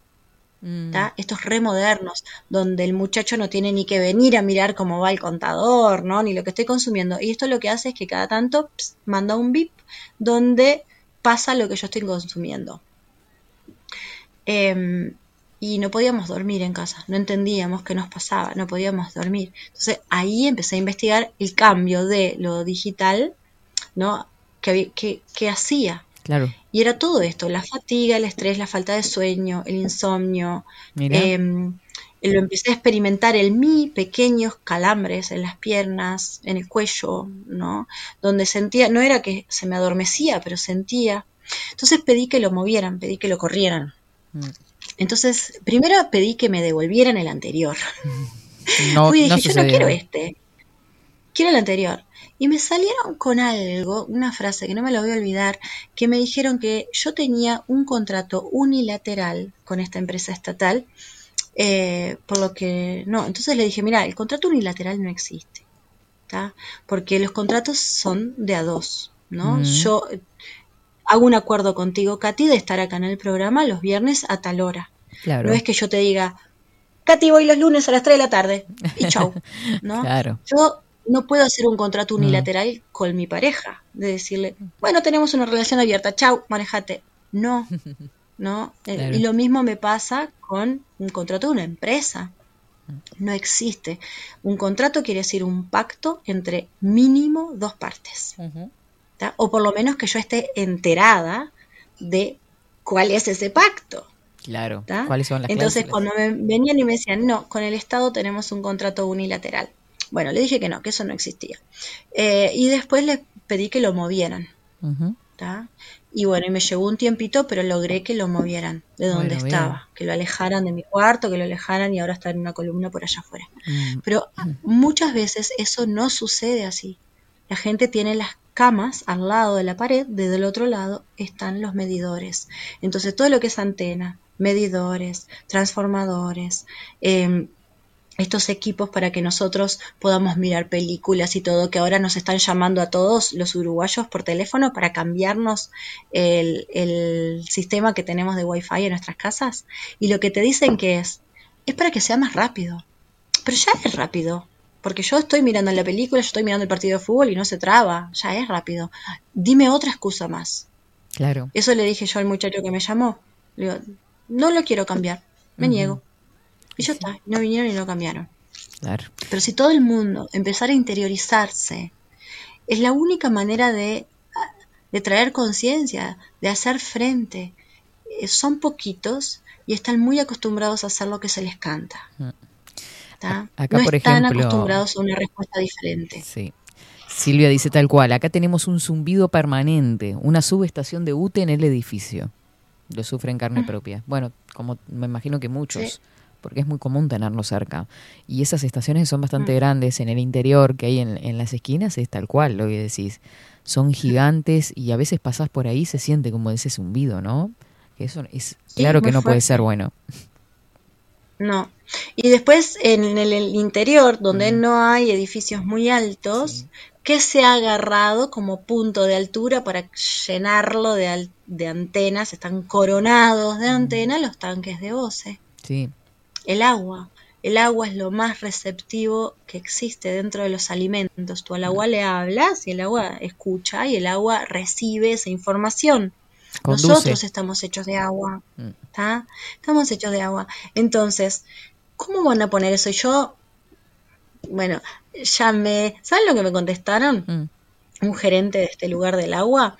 Mm. Estos remodernos, donde el muchacho no tiene ni que venir a mirar cómo va el contador, ¿no? Ni lo que estoy consumiendo. Y esto lo que hace es que cada tanto manda un bip donde pasa lo que yo estoy consumiendo. Em, y no podíamos dormir en casa, no entendíamos qué nos pasaba, no podíamos dormir. Entonces ahí empecé a investigar el cambio de lo digital, ¿no? ¿Qué, qué- qué hacía? Claro. Y era todo esto, la fatiga, el estrés, la falta de sueño, el insomnio. Em, lo empecé a experimentar en mí, pequeños calambres en las piernas, en el cuello, ¿no? Donde sentía, no era que se me adormecía, pero sentía. Entonces pedí que lo movieran, pedí que lo corrieran. Mm. Entonces, primero pedí que me devolvieran el anterior. No, y no dije, yo no quiero este, quiero el anterior. Y me salieron con algo, una frase que no me la voy a olvidar, que me dijeron que yo tenía un contrato unilateral con esta empresa estatal, eh, por lo que no. Entonces le dije, mira, el contrato unilateral no existe, ¿tá? porque los contratos son de a dos, ¿no? Mm. Yo eh, hago un acuerdo contigo, Katy, de estar acá en el programa los viernes a tal hora. Claro. No es que yo te diga, Katy, voy los lunes a las 3 de la tarde y chau. ¿no? Claro. Yo no puedo hacer un contrato Mm. unilateral con mi pareja, de decirle, bueno, tenemos una relación abierta, chau, manejate. No, no. Eh, Claro. Y lo mismo me pasa con un contrato de una empresa. No existe. Un contrato quiere decir un pacto entre mínimo dos partes. O por lo menos que yo esté enterada de cuál es ese pacto. Claro. ¿tá? ¿Cuáles son las Entonces, cláusulas? cuando me venían y me decían, no, con el Estado tenemos un contrato unilateral. Bueno, le dije que no, que eso no existía. Eh, y después les pedí que lo movieran. ¿tá? Y bueno, y me llevó un tiempito, pero logré que lo movieran de donde Bueno, bien. estaba, que lo alejaran de mi cuarto, que lo alejaran y ahora está en una columna por allá afuera. Mm, Pero muchas veces eso no sucede así. La gente tiene las camas al lado de la pared, desde el otro lado están los medidores. Entonces todo lo que es antena, medidores, transformadores, eh, estos equipos para que nosotros podamos mirar películas y todo, que ahora nos están llamando a todos los uruguayos por teléfono para cambiarnos el, el sistema que tenemos de Wi-Fi en nuestras casas. Y lo que te dicen que es, es para que sea más rápido. Pero ya es rápido. Porque yo estoy mirando la película, yo estoy mirando el partido de fútbol y no se traba. Ya es rápido. Dime otra excusa más. Claro. Eso le dije yo al muchacho que me llamó. Le digo, no lo quiero cambiar. Me niego. Y ya está. No vinieron y no cambiaron. Claro. Pero si todo el mundo empezara a interiorizarse, es la única manera de, de traer conciencia, de hacer frente. Eh, Son poquitos y están muy acostumbrados a hacer lo que se les canta. Mm. ¿tá? Acá, no por están ejemplo- acostumbrados a una respuesta diferente. Sí. Silvia dice tal cual, acá tenemos un zumbido permanente, una subestación de UTE en el edificio. Lo sufre en carne propia. Bueno, como me imagino que muchos. Sí. Porque es muy común tenerlo cerca. Y esas estaciones son bastante Mm. grandes en el interior que hay en, en las esquinas, es tal cual lo que decís. Son gigantes y a veces pasás por ahí se siente como ese zumbido, ¿no? Que eso es Sí, claro que no puede ser bueno. No. Y después en el, el interior, donde no hay edificios muy altos, Sí. ¿qué se ha agarrado como punto de altura para llenarlo de, de antenas? Están coronados de antenas los tanques de OCE. Sí, El agua. El agua es lo más receptivo que existe dentro de los alimentos. Tú al agua le hablas y el agua escucha y el agua recibe esa información. conduce. Nosotros estamos hechos de agua. Mm. ¿tá? Estamos hechos de agua. Entonces, ¿cómo van a poner eso? Yo, bueno, llamé. ¿Saben lo que me contestaron? Mm. Un gerente de este lugar del agua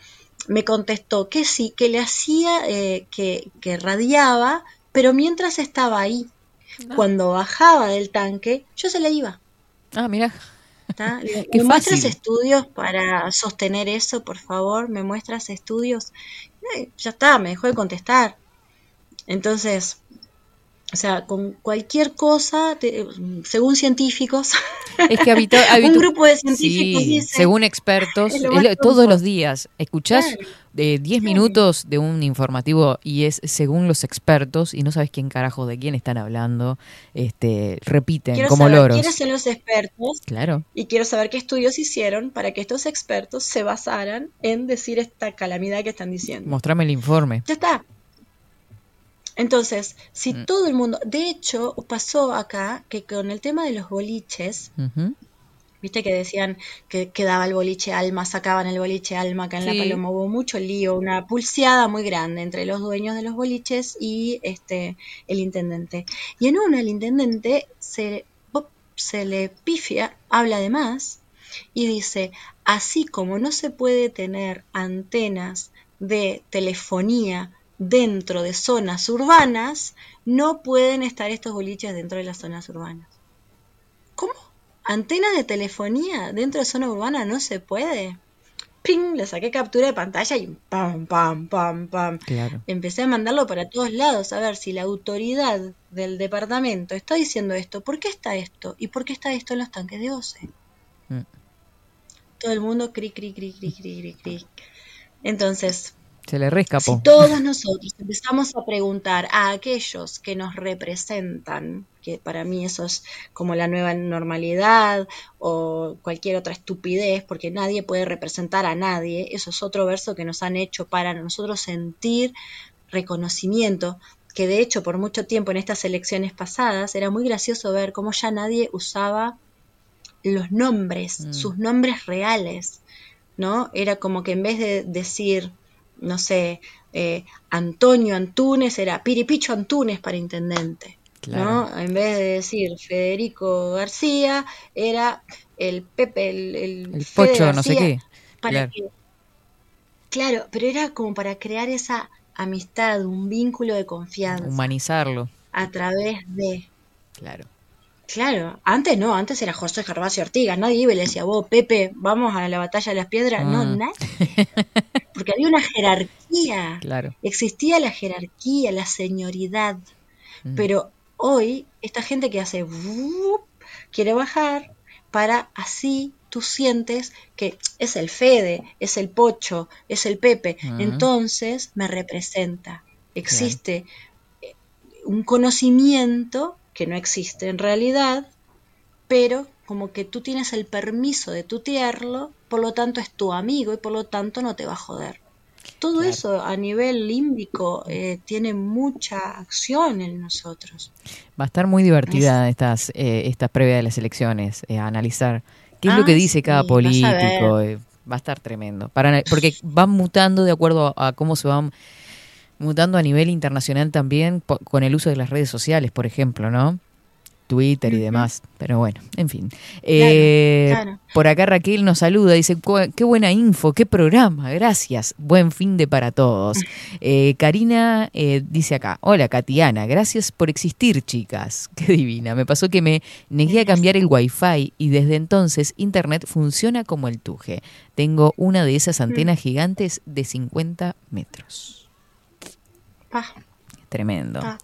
me contestó que sí, que le hacía, eh, que, que radiaba, pero mientras estaba ahí, cuando bajaba del tanque, yo se le iba. Ah, mira. ¿Me muestras estudios para sostener eso, por favor? ¿Me muestras estudios? Eh, ya está, me dejó de contestar. Entonces, o sea, con cualquier cosa, te- según científicos, Es que habito- un habitu- grupo de científicos Sí, dice, según expertos, lo todos los días escuchás Claro. de 10 minutos de un informativo y es según los expertos y no sabes quién carajo de quién están hablando, este repiten quiero como saber loros. quiénes son los expertos Claro. y quiero saber qué estudios hicieron para que estos expertos se basaran en decir esta calamidad que están diciendo. Mostrame el informe. Ya está. Entonces, si Mm. todo el mundo, de hecho, pasó acá que con el tema de los boliches, viste que decían que quedaba el boliche Alma, sacaban el boliche Alma acá en Sí. La Paloma, hubo mucho lío, una pulseada muy grande entre los dueños de los boliches y este el intendente. Y en una el intendente se, se le pifia, habla de más y dice, así como no se puede tener antenas de telefonía dentro de zonas urbanas, no pueden estar estos boliches dentro de las zonas urbanas. ¿Cómo? ¿Antenas de telefonía dentro de zona urbana no se puede? ¡Ping! Le saqué captura de pantalla y pam, pam, pam, pam. Claro. Empecé a mandarlo para todos lados a ver si la autoridad del departamento está diciendo esto, ¿por qué está esto? ¿Y por qué está esto en los tanques de OCE? Mm. Todo el mundo cri, cri, cri, cri, cri, cri, cri. Entonces, Se le rescapó. si todos nosotros empezamos a preguntar a aquellos que nos representan, que para mí eso es como la nueva normalidad o cualquier otra estupidez, porque nadie puede representar a nadie, eso es otro verso que nos han hecho para nosotros sentir reconocimiento, que de hecho por mucho tiempo en estas elecciones pasadas era muy gracioso ver cómo ya nadie usaba los nombres, Mm. sus nombres reales, ¿no? Era como que en vez de decir, no sé, eh, Antonio Antunes, era Piripicho Antunes para intendente, Claro. ¿no? En vez de decir Federico García, era el Pepe, el, el, El Fede pocho, no sé García, qué. para Claro. que- claro, pero era como para crear esa amistad, un vínculo de confianza Humanizarlo. a través de Claro. Claro, antes no, antes era José Gervasio Ortigas, nadie iba y le decía, vos, Pepe, vamos a la batalla de las piedras. No, Mm. nadie. Porque había una jerarquía. Claro. Existía la jerarquía, la señoridad. Mm. Pero hoy, esta gente que hace quiere bajar para así tú sientes que es el Fede, es el Pocho, es el Pepe. Mm. Entonces me representa. Existe eh, un conocimiento que no existe en realidad, pero como que tú tienes el permiso de tutearlo, por lo tanto es tu amigo y por lo tanto no te va a joder. Todo Claro. eso a nivel límbico eh, tiene mucha acción en nosotros. Va a estar muy divertida estas, eh, estas previas de las elecciones, eh, a analizar qué es lo Ah, que dice cada sí, político. eh, va a estar tremendo. Para, porque van mutando de acuerdo a, a cómo se van mutando a nivel internacional también con el uso de las redes sociales, por ejemplo, ¿no? Twitter y demás. Pero bueno, en fin. Eh, claro. Por acá Raquel nos saluda, dice, "Cu- qué buena info, qué programa, gracias, buen fin de para todos. Eh, Karina eh, dice acá, hola Katiana, gracias por existir chicas, qué divina, me pasó que me negué a cambiar el wifi y desde entonces internet funciona como el tuje. Tengo una de esas antenas gigantes de 50 metros. Tremendo. Ah.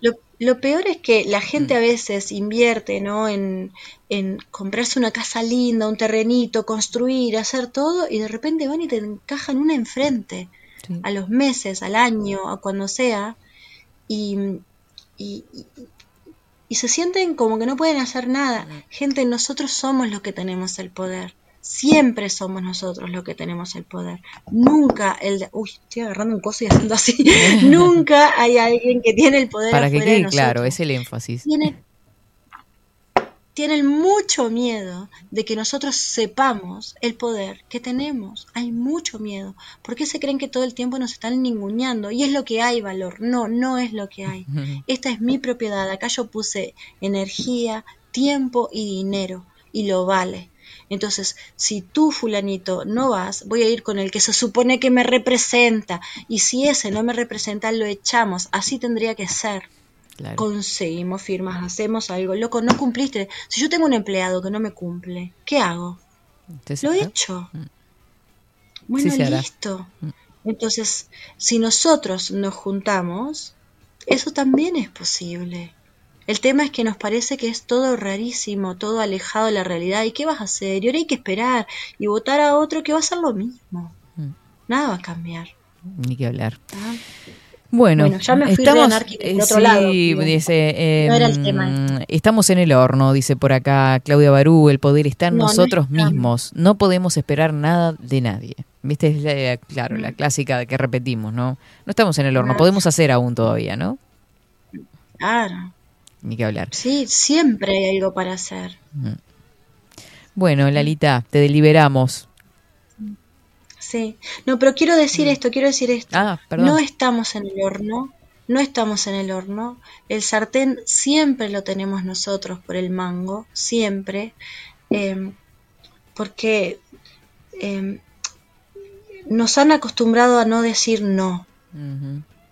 Lo, lo peor es que la gente a veces invierte, ¿no? En, en comprarse una casa linda, un terrenito, construir, hacer todo, y de repente van y te encajan una enfrente, Sí. a los meses, al año, a cuando sea, y, y, y- y se sienten como que no pueden hacer nada. Gente, nosotros somos los que tenemos el poder. Siempre somos nosotros los que tenemos el poder. Nunca el de... Uy, estoy agarrando un coso y haciendo así. Nunca hay alguien que tiene el poder Para que de quede claro, es el énfasis. Tienen, tienen mucho miedo de que nosotros sepamos el poder que tenemos. Hay mucho miedo. ¿Por qué se creen que todo el tiempo nos están ninguneando? Y es lo que hay valor. No, no es lo que hay. Esta es mi propiedad. Acá yo puse energía, tiempo y dinero. Y lo vale. Entonces, si tú, fulanito, no vas, voy a ir con el que se supone que me representa. Y si ese no me representa, lo echamos. Así tendría que ser Claro. conseguimos firmas, hacemos algo. Loco, no cumpliste. Si yo tengo un empleado que no me cumple, ¿qué hago? Entonces, Lo ¿no? echo. Bueno, Sí, se hará. listo. Entonces, si nosotros nos juntamos, eso también es posible. El tema es que nos parece que es todo rarísimo, todo alejado de la realidad. ¿Y qué vas a hacer? Y ahora hay que esperar y votar a otro que va a hacer lo mismo. Mm. Nada va a cambiar. Ni que hablar. ¿ah? Bueno, Bueno, ya me fui estamos, por eh, otro sí, lado, dice, eh, No era el tema. estamos en el horno, dice por acá Claudia Barú, el poder está en No, no nosotros mismos, no podemos esperar nada de nadie. Viste, es la- claro, Mm. la clásica que repetimos, ¿no? No estamos en el horno, No. podemos hacer aún todavía, ¿no? Claro. Ni que hablar. Sí, siempre hay algo para hacer. Bueno, Lalita, te deliberamos. Sí. No, pero quiero decir esto, quiero decir esto. Mm. Ah, perdón. No estamos en el horno, no estamos en el horno. El sartén siempre lo tenemos nosotros por el mango, siempre. eh, porque eh, nos han acostumbrado a no decir no.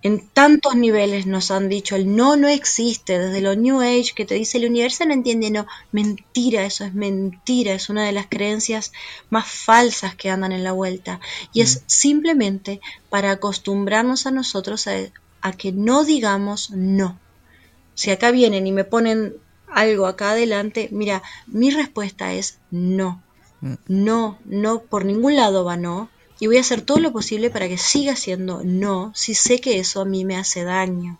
En tantos niveles nos han dicho el no no existe, desde lo New Age que te dice el universo no entiende, no, mentira, eso es mentira, es una de las creencias más falsas que andan en la vuelta. Y es simplemente para acostumbrarnos a nosotros a, a que no digamos no. Si acá vienen y me ponen algo acá adelante, mira, mi respuesta es no. Mm. No, no, por ningún lado va no. Y voy a hacer todo lo posible para que siga siendo no, si sé que eso a mí me hace daño.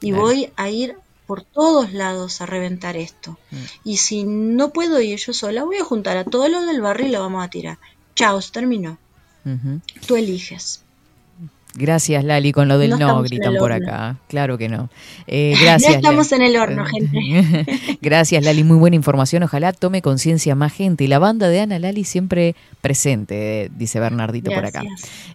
Y Claro. voy a ir por todos lados a reventar esto. Mm. Y si no puedo ir yo sola, voy a juntar a todos los del barrio y lo vamos a tirar. Chao, se terminó. Tú eliges. Gracias, Lali, con lo del No gritan por acá. Claro que no. Eh, gracias. no estamos en el horno, gente. Gracias, Lali. Muy buena información. Ojalá tome conciencia más gente. Y la banda de Ana Lali siempre presente, dice Bernardito por acá.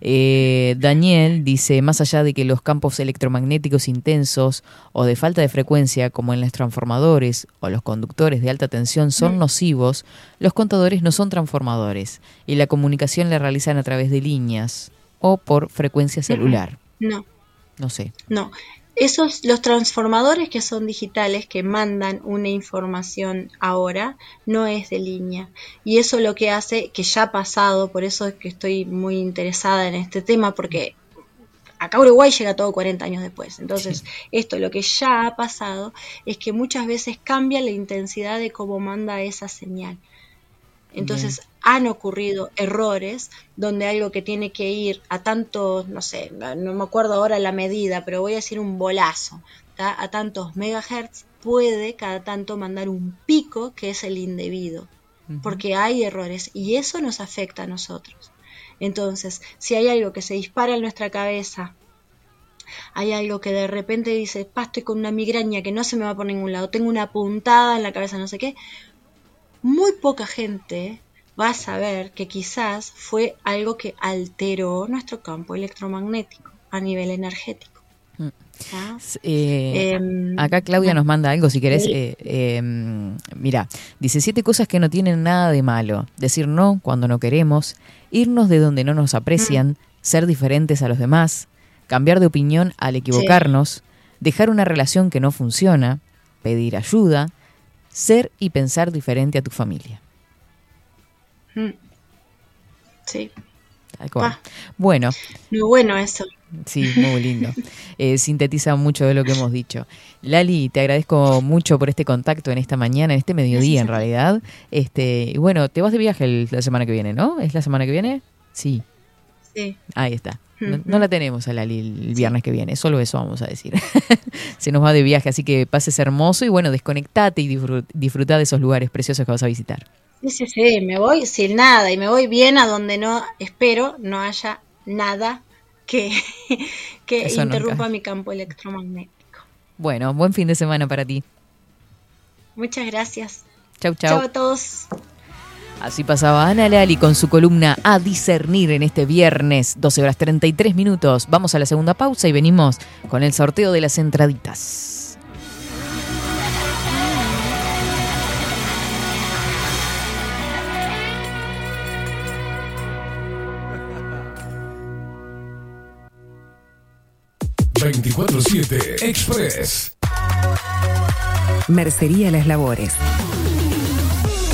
Eh, Daniel dice, más allá de que los campos electromagnéticos intensos o de falta de frecuencia, como en los transformadores o los conductores de alta tensión, son nocivos, los contadores no son transformadores y la comunicación la realizan a través de líneas o por frecuencia celular. No, No sé. no. esos, los transformadores que son digitales, que mandan una información ahora, no es de línea. Y eso lo que hace, que ya ha pasado, por eso es que estoy muy interesada en este tema, porque acá Uruguay llega todo 40 años después. Entonces, esto lo que ya ha pasado es que muchas veces cambia la intensidad de cómo manda esa señal. Entonces han ocurrido errores donde algo que tiene que ir a tantos, no sé, no me acuerdo ahora la medida, pero voy a decir un bolazo, ¿tá? a tantos megahertz puede cada tanto mandar un pico que es el indebido, porque hay errores y eso nos afecta a nosotros. Entonces, si hay algo que se dispara en nuestra cabeza, hay algo que de repente dice, pa, estoy con una migraña que no se me va por ningún lado, tengo una puntada en la cabeza, no sé qué, muy poca gente va a saber que quizás fue algo que alteró nuestro campo electromagnético a nivel energético. Mm. ¿Ah? Eh, Em, acá Claudia nos manda algo, si querés. eh, eh, mira, dice siete cosas que no tienen nada de malo. Decir no cuando no queremos, irnos de donde no nos aprecian, ser diferentes a los demás, cambiar de opinión al equivocarnos, dejar una relación que no funciona, pedir ayuda, ser y pensar diferente a tu familia. Mm. Sí, Tal cual. Ah. Bueno, muy bueno eso. Sí, muy lindo. Eh, sintetiza mucho de lo que hemos dicho. Lali, te agradezco mucho por este contacto en esta mañana, en este mediodía en realidad. Este, y bueno, te vas de viaje el- la semana que viene, ¿no? ¿Es la semana que viene? Sí, Sí. ahí está. No, la tenemos a Lali el viernes que viene, solo eso vamos a decir. Se nos va de viaje, así que pases hermoso y bueno, desconectate y disfrut- disfruta de esos lugares preciosos que vas a visitar. Sí, sí, sí, me voy sin nada y me voy bien a donde no, espero, no haya nada que, que Eso interrumpa nunca. mi campo electromagnético. Bueno, buen fin de semana para ti. Muchas gracias. Chau, Chao chau. a todos. Así pasaba Ana Lali con su columna A discernir en este viernes, 12 horas 33 minutos. Vamos a la segunda pausa y venimos con el sorteo de las entraditas. ...24-7 Express. Mercería Las Labores.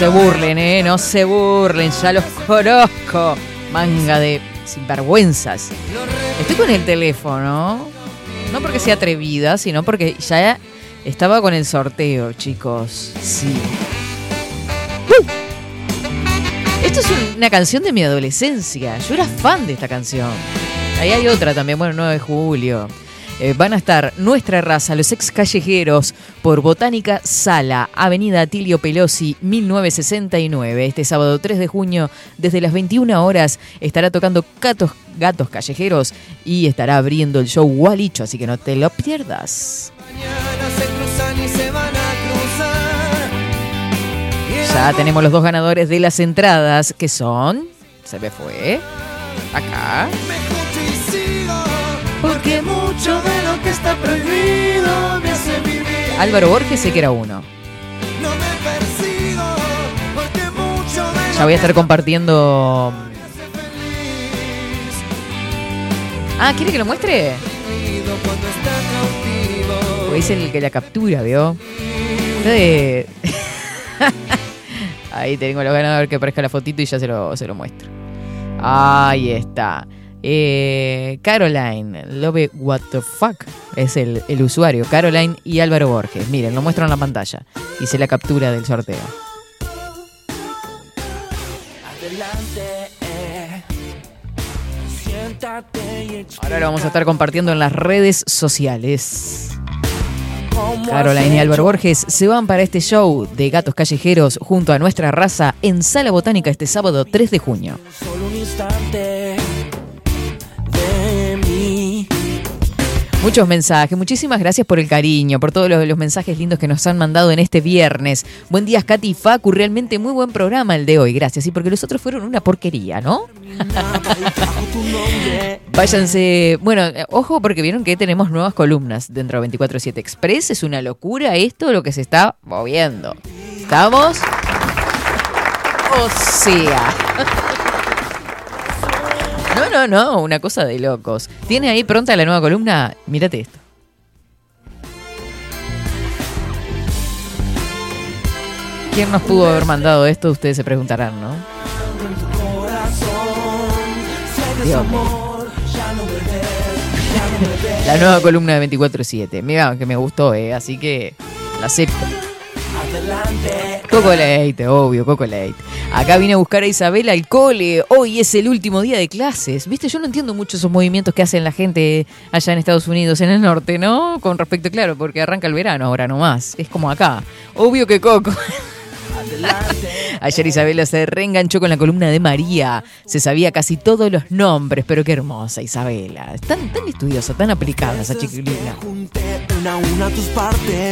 Se burlen, ¿eh? No se burlen, ya los conozco. Manga de sinvergüenzas. Estoy con el teléfono, no porque sea atrevida, sino porque ya estaba con el sorteo, chicos. Sí. ¡Uh! Esto es una canción de mi adolescencia. Yo era fan de esta canción. Ahí hay otra también, bueno, 9 de julio. Eh, van a estar Nuestra Raza, Los Ex Callejeros, por Botánica Sala, Avenida Tilio Pelosi, 1969. Este sábado 3 de junio, desde las 21 horas, estará tocando Gatos, Gatos Callejeros y estará abriendo el show Gualicho, así que no te lo pierdas. mañana se cruzan y se van a cruzar. Ya tenemos los dos ganadores de las entradas, que son... Se me fue. Acá. Que está prohibido me hace vivir. Álvaro Borges sé que era uno. No me persigo, porque mucho de Ya voy a estar compartiendo... Ah, ¿quiere que lo muestre? Porque es el que la captura, ¿vio? De... Ahí tengo los ganadores que aparezca la fotito y ya se lo, se lo muestro. Ahí está. Eh, Caroline, Love What the Fuck es el, el usuario. Caroline y Álvaro Borges. Miren, lo muestro en la pantalla. Hice la captura del sorteo. Adelante, eh. Ahora lo vamos a estar compartiendo en las redes sociales. Caroline y Álvaro Borges se van para este show de gatos callejeros junto a nuestra raza en Sala Botánica este sábado 3 de junio. Muchos mensajes, muchísimas gracias por el cariño, por todos los, mensajes lindos que nos han mandado en este viernes. Buen día, Katy y Facu, realmente muy buen programa el de hoy, gracias. Y porque los otros fueron una porquería, ¿no? Váyanse, bueno, eh, ojo porque vieron que tenemos nuevas columnas dentro de 24-7 Express, es una locura esto lo que se está moviendo. ¿Estamos? O sea... No, no, una cosa de locos. ¿Tiene ahí pronta la nueva columna? Mírate esto. ¿Quién nos pudo haber mandado esto? Ustedes se preguntarán, ¿no? Dios. La nueva columna de 24-7. Mira, que me gustó, ¿eh? Así que la acepto. adelante. Coco Leite, obvio, Coco Leite. Acá vine a buscar a Isabela al cole. Hoy es el último día de clases. Viste, yo no entiendo mucho esos movimientos que hacen la gente allá en Estados Unidos, en el norte, ¿no? Con respecto, claro, porque arranca el verano ahora nomás. Es como acá. Obvio que Coco. Ayer Isabela se reenganchó con la columna de María. Se sabía casi todos los nombres, pero qué hermosa Isabela. Tan, tan estudiosa, tan aplicada esa chiquilina.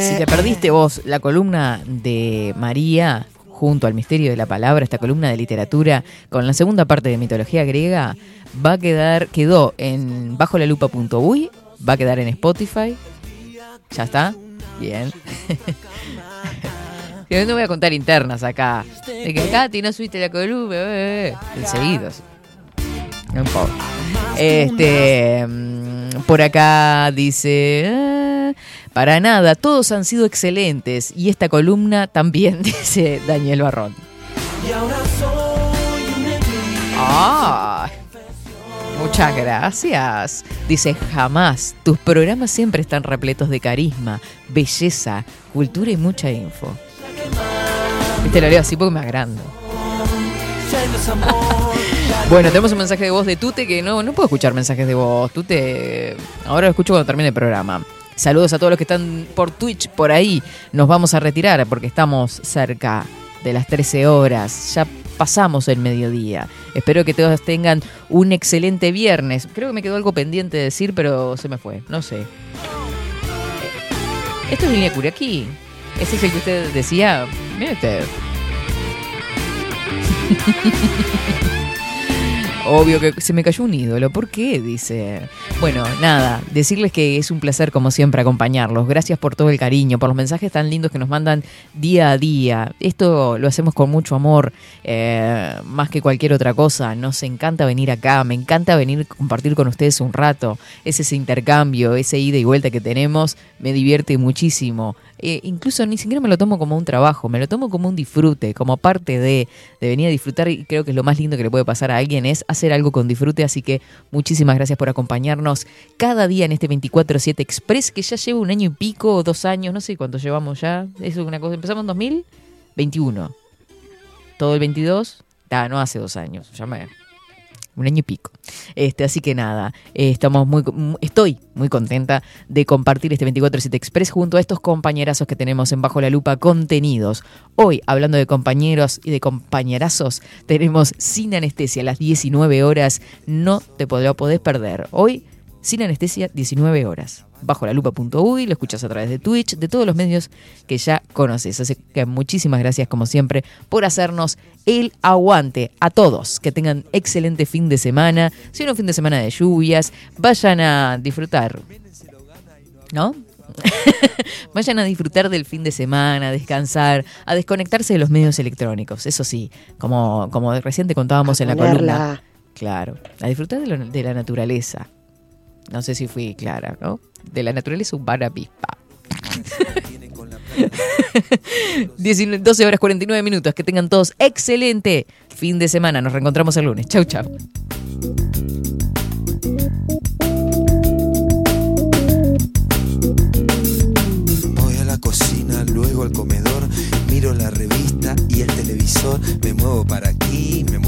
Si te perdiste vos la columna de María junto al misterio de la palabra, esta columna de literatura con la segunda parte de mitología griega, va a quedar, quedó en bajo va a quedar en Spotify. ¿Ya está? Bien. Yo no voy a contar internas acá. De que Katy no subiste la columna. eh, eh, eh. Seguidos. No importa. Este. mm, Por acá dice. "Ah, para nada, todos han sido excelentes. Y esta columna también, dice Daniel Barrón. Y ahora soy un eclipse. ¡Ay! Muchas gracias. Dice, jamás. Tus programas siempre están repletos de carisma, belleza, cultura y mucha info. Viste, lo leo así porque me agrando. Bueno, tenemos un mensaje de voz de Tute que no, no puedo escuchar mensajes de voz. Tute, ahora lo escucho cuando termine el programa. Saludos a todos los que están por Twitch, por ahí. Nos vamos a retirar porque estamos cerca de las 13 horas. Ya pasamos el mediodía. Espero que todos tengan un excelente viernes. Creo que me quedó algo pendiente de decir, pero se me fue. No sé. Esto es línea Curiaquí. Ese es el que usted decía. Mire usted. Obvio que se me cayó un ídolo. ¿Por qué? Dice. Bueno, nada, decirles que es un placer como siempre acompañarlos. Gracias por todo el cariño, por los mensajes tan lindos que nos mandan día a día. Esto lo hacemos con mucho amor, eh, más que cualquier otra cosa. Nos encanta venir acá, me encanta venir a compartir con ustedes un rato. Es ese intercambio, ese ida y vuelta que tenemos, me divierte muchísimo. Eh, incluso ni siquiera me lo tomo como un trabajo, me lo tomo como un disfrute, como parte de, venir a disfrutar y creo que es lo más lindo que le puede pasar a alguien es hacer algo con disfrute, así que muchísimas gracias por acompañarnos cada día en este 24/7 Express que ya lleva un año y pico o dos años, no sé cuánto llevamos ya, es una cosa, empezamos en 2021, todo el 22, ah, no hace dos años, ya me... Un año y pico. Este, así que nada, eh, estamos muy, mu- estoy muy contenta de compartir este 24-7 Express junto a estos compañerazos que tenemos en Bajo la Lupa Contenidos. Hoy, hablando de compañeros y de compañerazos, tenemos Sin Anestesia a las 19 horas. No te podrá podés perder. Hoy, Sin Anestesia, 19 horas. Bajo la lupa.uy, lo escuchas a través de Twitch, de todos los medios que ya conoces. Así que muchísimas gracias, como siempre, por hacernos el aguante a todos. Que tengan excelente fin de semana. Si no, fin de semana de lluvias, vayan a disfrutar. ¿No? Vayan a disfrutar del fin de semana, a descansar, a desconectarse de los medios electrónicos. Eso sí, como, como recién te contábamos A en la ponerla. columna. Claro, a disfrutar de, lo- de la naturaleza. No sé si fui clara, ¿no? De la naturaleza humana. 19 12 horas 49 minutos. Que tengan todos excelente fin de semana. Nos reencontramos el lunes. Chau, chau. Voy a la cocina, luego al comedor, miro la revista y el televisor, me muevo para aquí, me muevo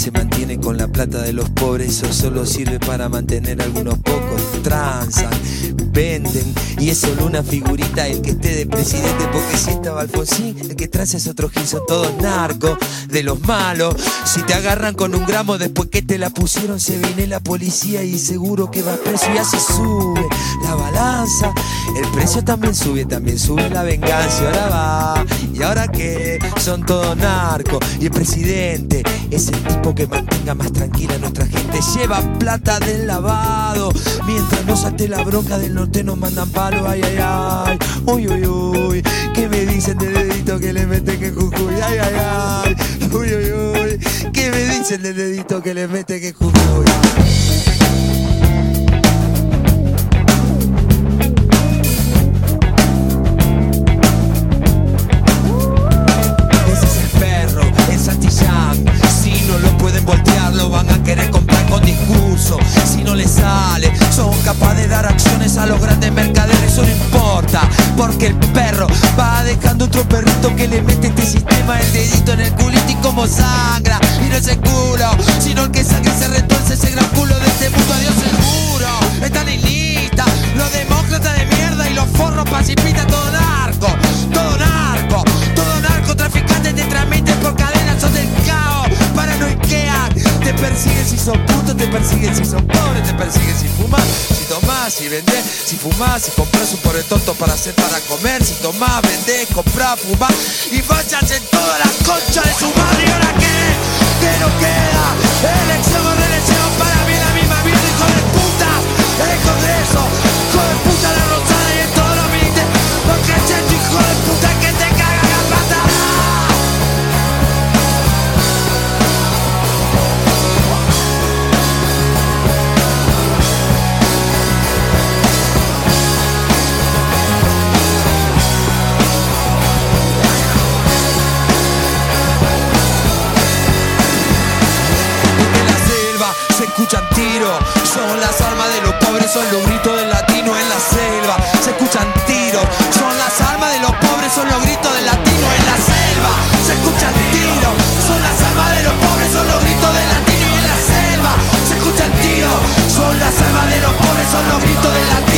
Se mantienen con la plata de los pobres, eso solo sirve para mantener algunos pocos. Transan, venden, y es solo una figurita el que esté de presidente, porque si estaba Alfonsín, el que trae es otro gil, son todos narcos, de los malos. Si te agarran con un gramo después que te la pusieron, se viene la policía y seguro que va preso y así sube la balanza. El precio también sube, también sube la venganza. Ahora va, y ahora que son todos narcos. Y el presidente es el tipo que mantenga más tranquila a nuestra gente. Lleva plata del lavado. Mientras nos ate la bronca del norte nos mandan palo. ay, ay, ay. Uy, uy, uy. ¿Qué me dicen del dedito que le mete que Jujuy? Ay, ay, ay. Uy, uy, uy. ¿Qué me dicen del dedito que le mete que Jujuy? El el lo van a querer comprar con discurso. No les sale, son capaces de dar acciones a los grandes mercaderes. Eso no importa, porque el perro va dejando otro perrito que le mete este sistema el dedito en el culito y como sangra. Y no es el culo, sino el que sangre se retuerce ese gran culo de este mundo. Adiós seguro, están en lista. Los demócratas de mierda y los forros pacifistas, todo narco, persiguen si son putos, te persiguen. Si son pobres, te persiguen. Si fumas, si tomás, si vendés, si fumás, si compras un pobre tonto para hacer para comer, si tomás, vendés, comprás, fumás. Y vayas en toda la concha de su madre y ahora qué, que no queda, elección son los gritos del latino en la selva. Se escuchan tiros, son las armas de los pobres, son los gritos del latino en la selva. Se escuchan tiros, son las armas de los pobres, son los gritos del latino en la selva. Se escuchan tiros, son las armas de los pobres, son los gritos del latino.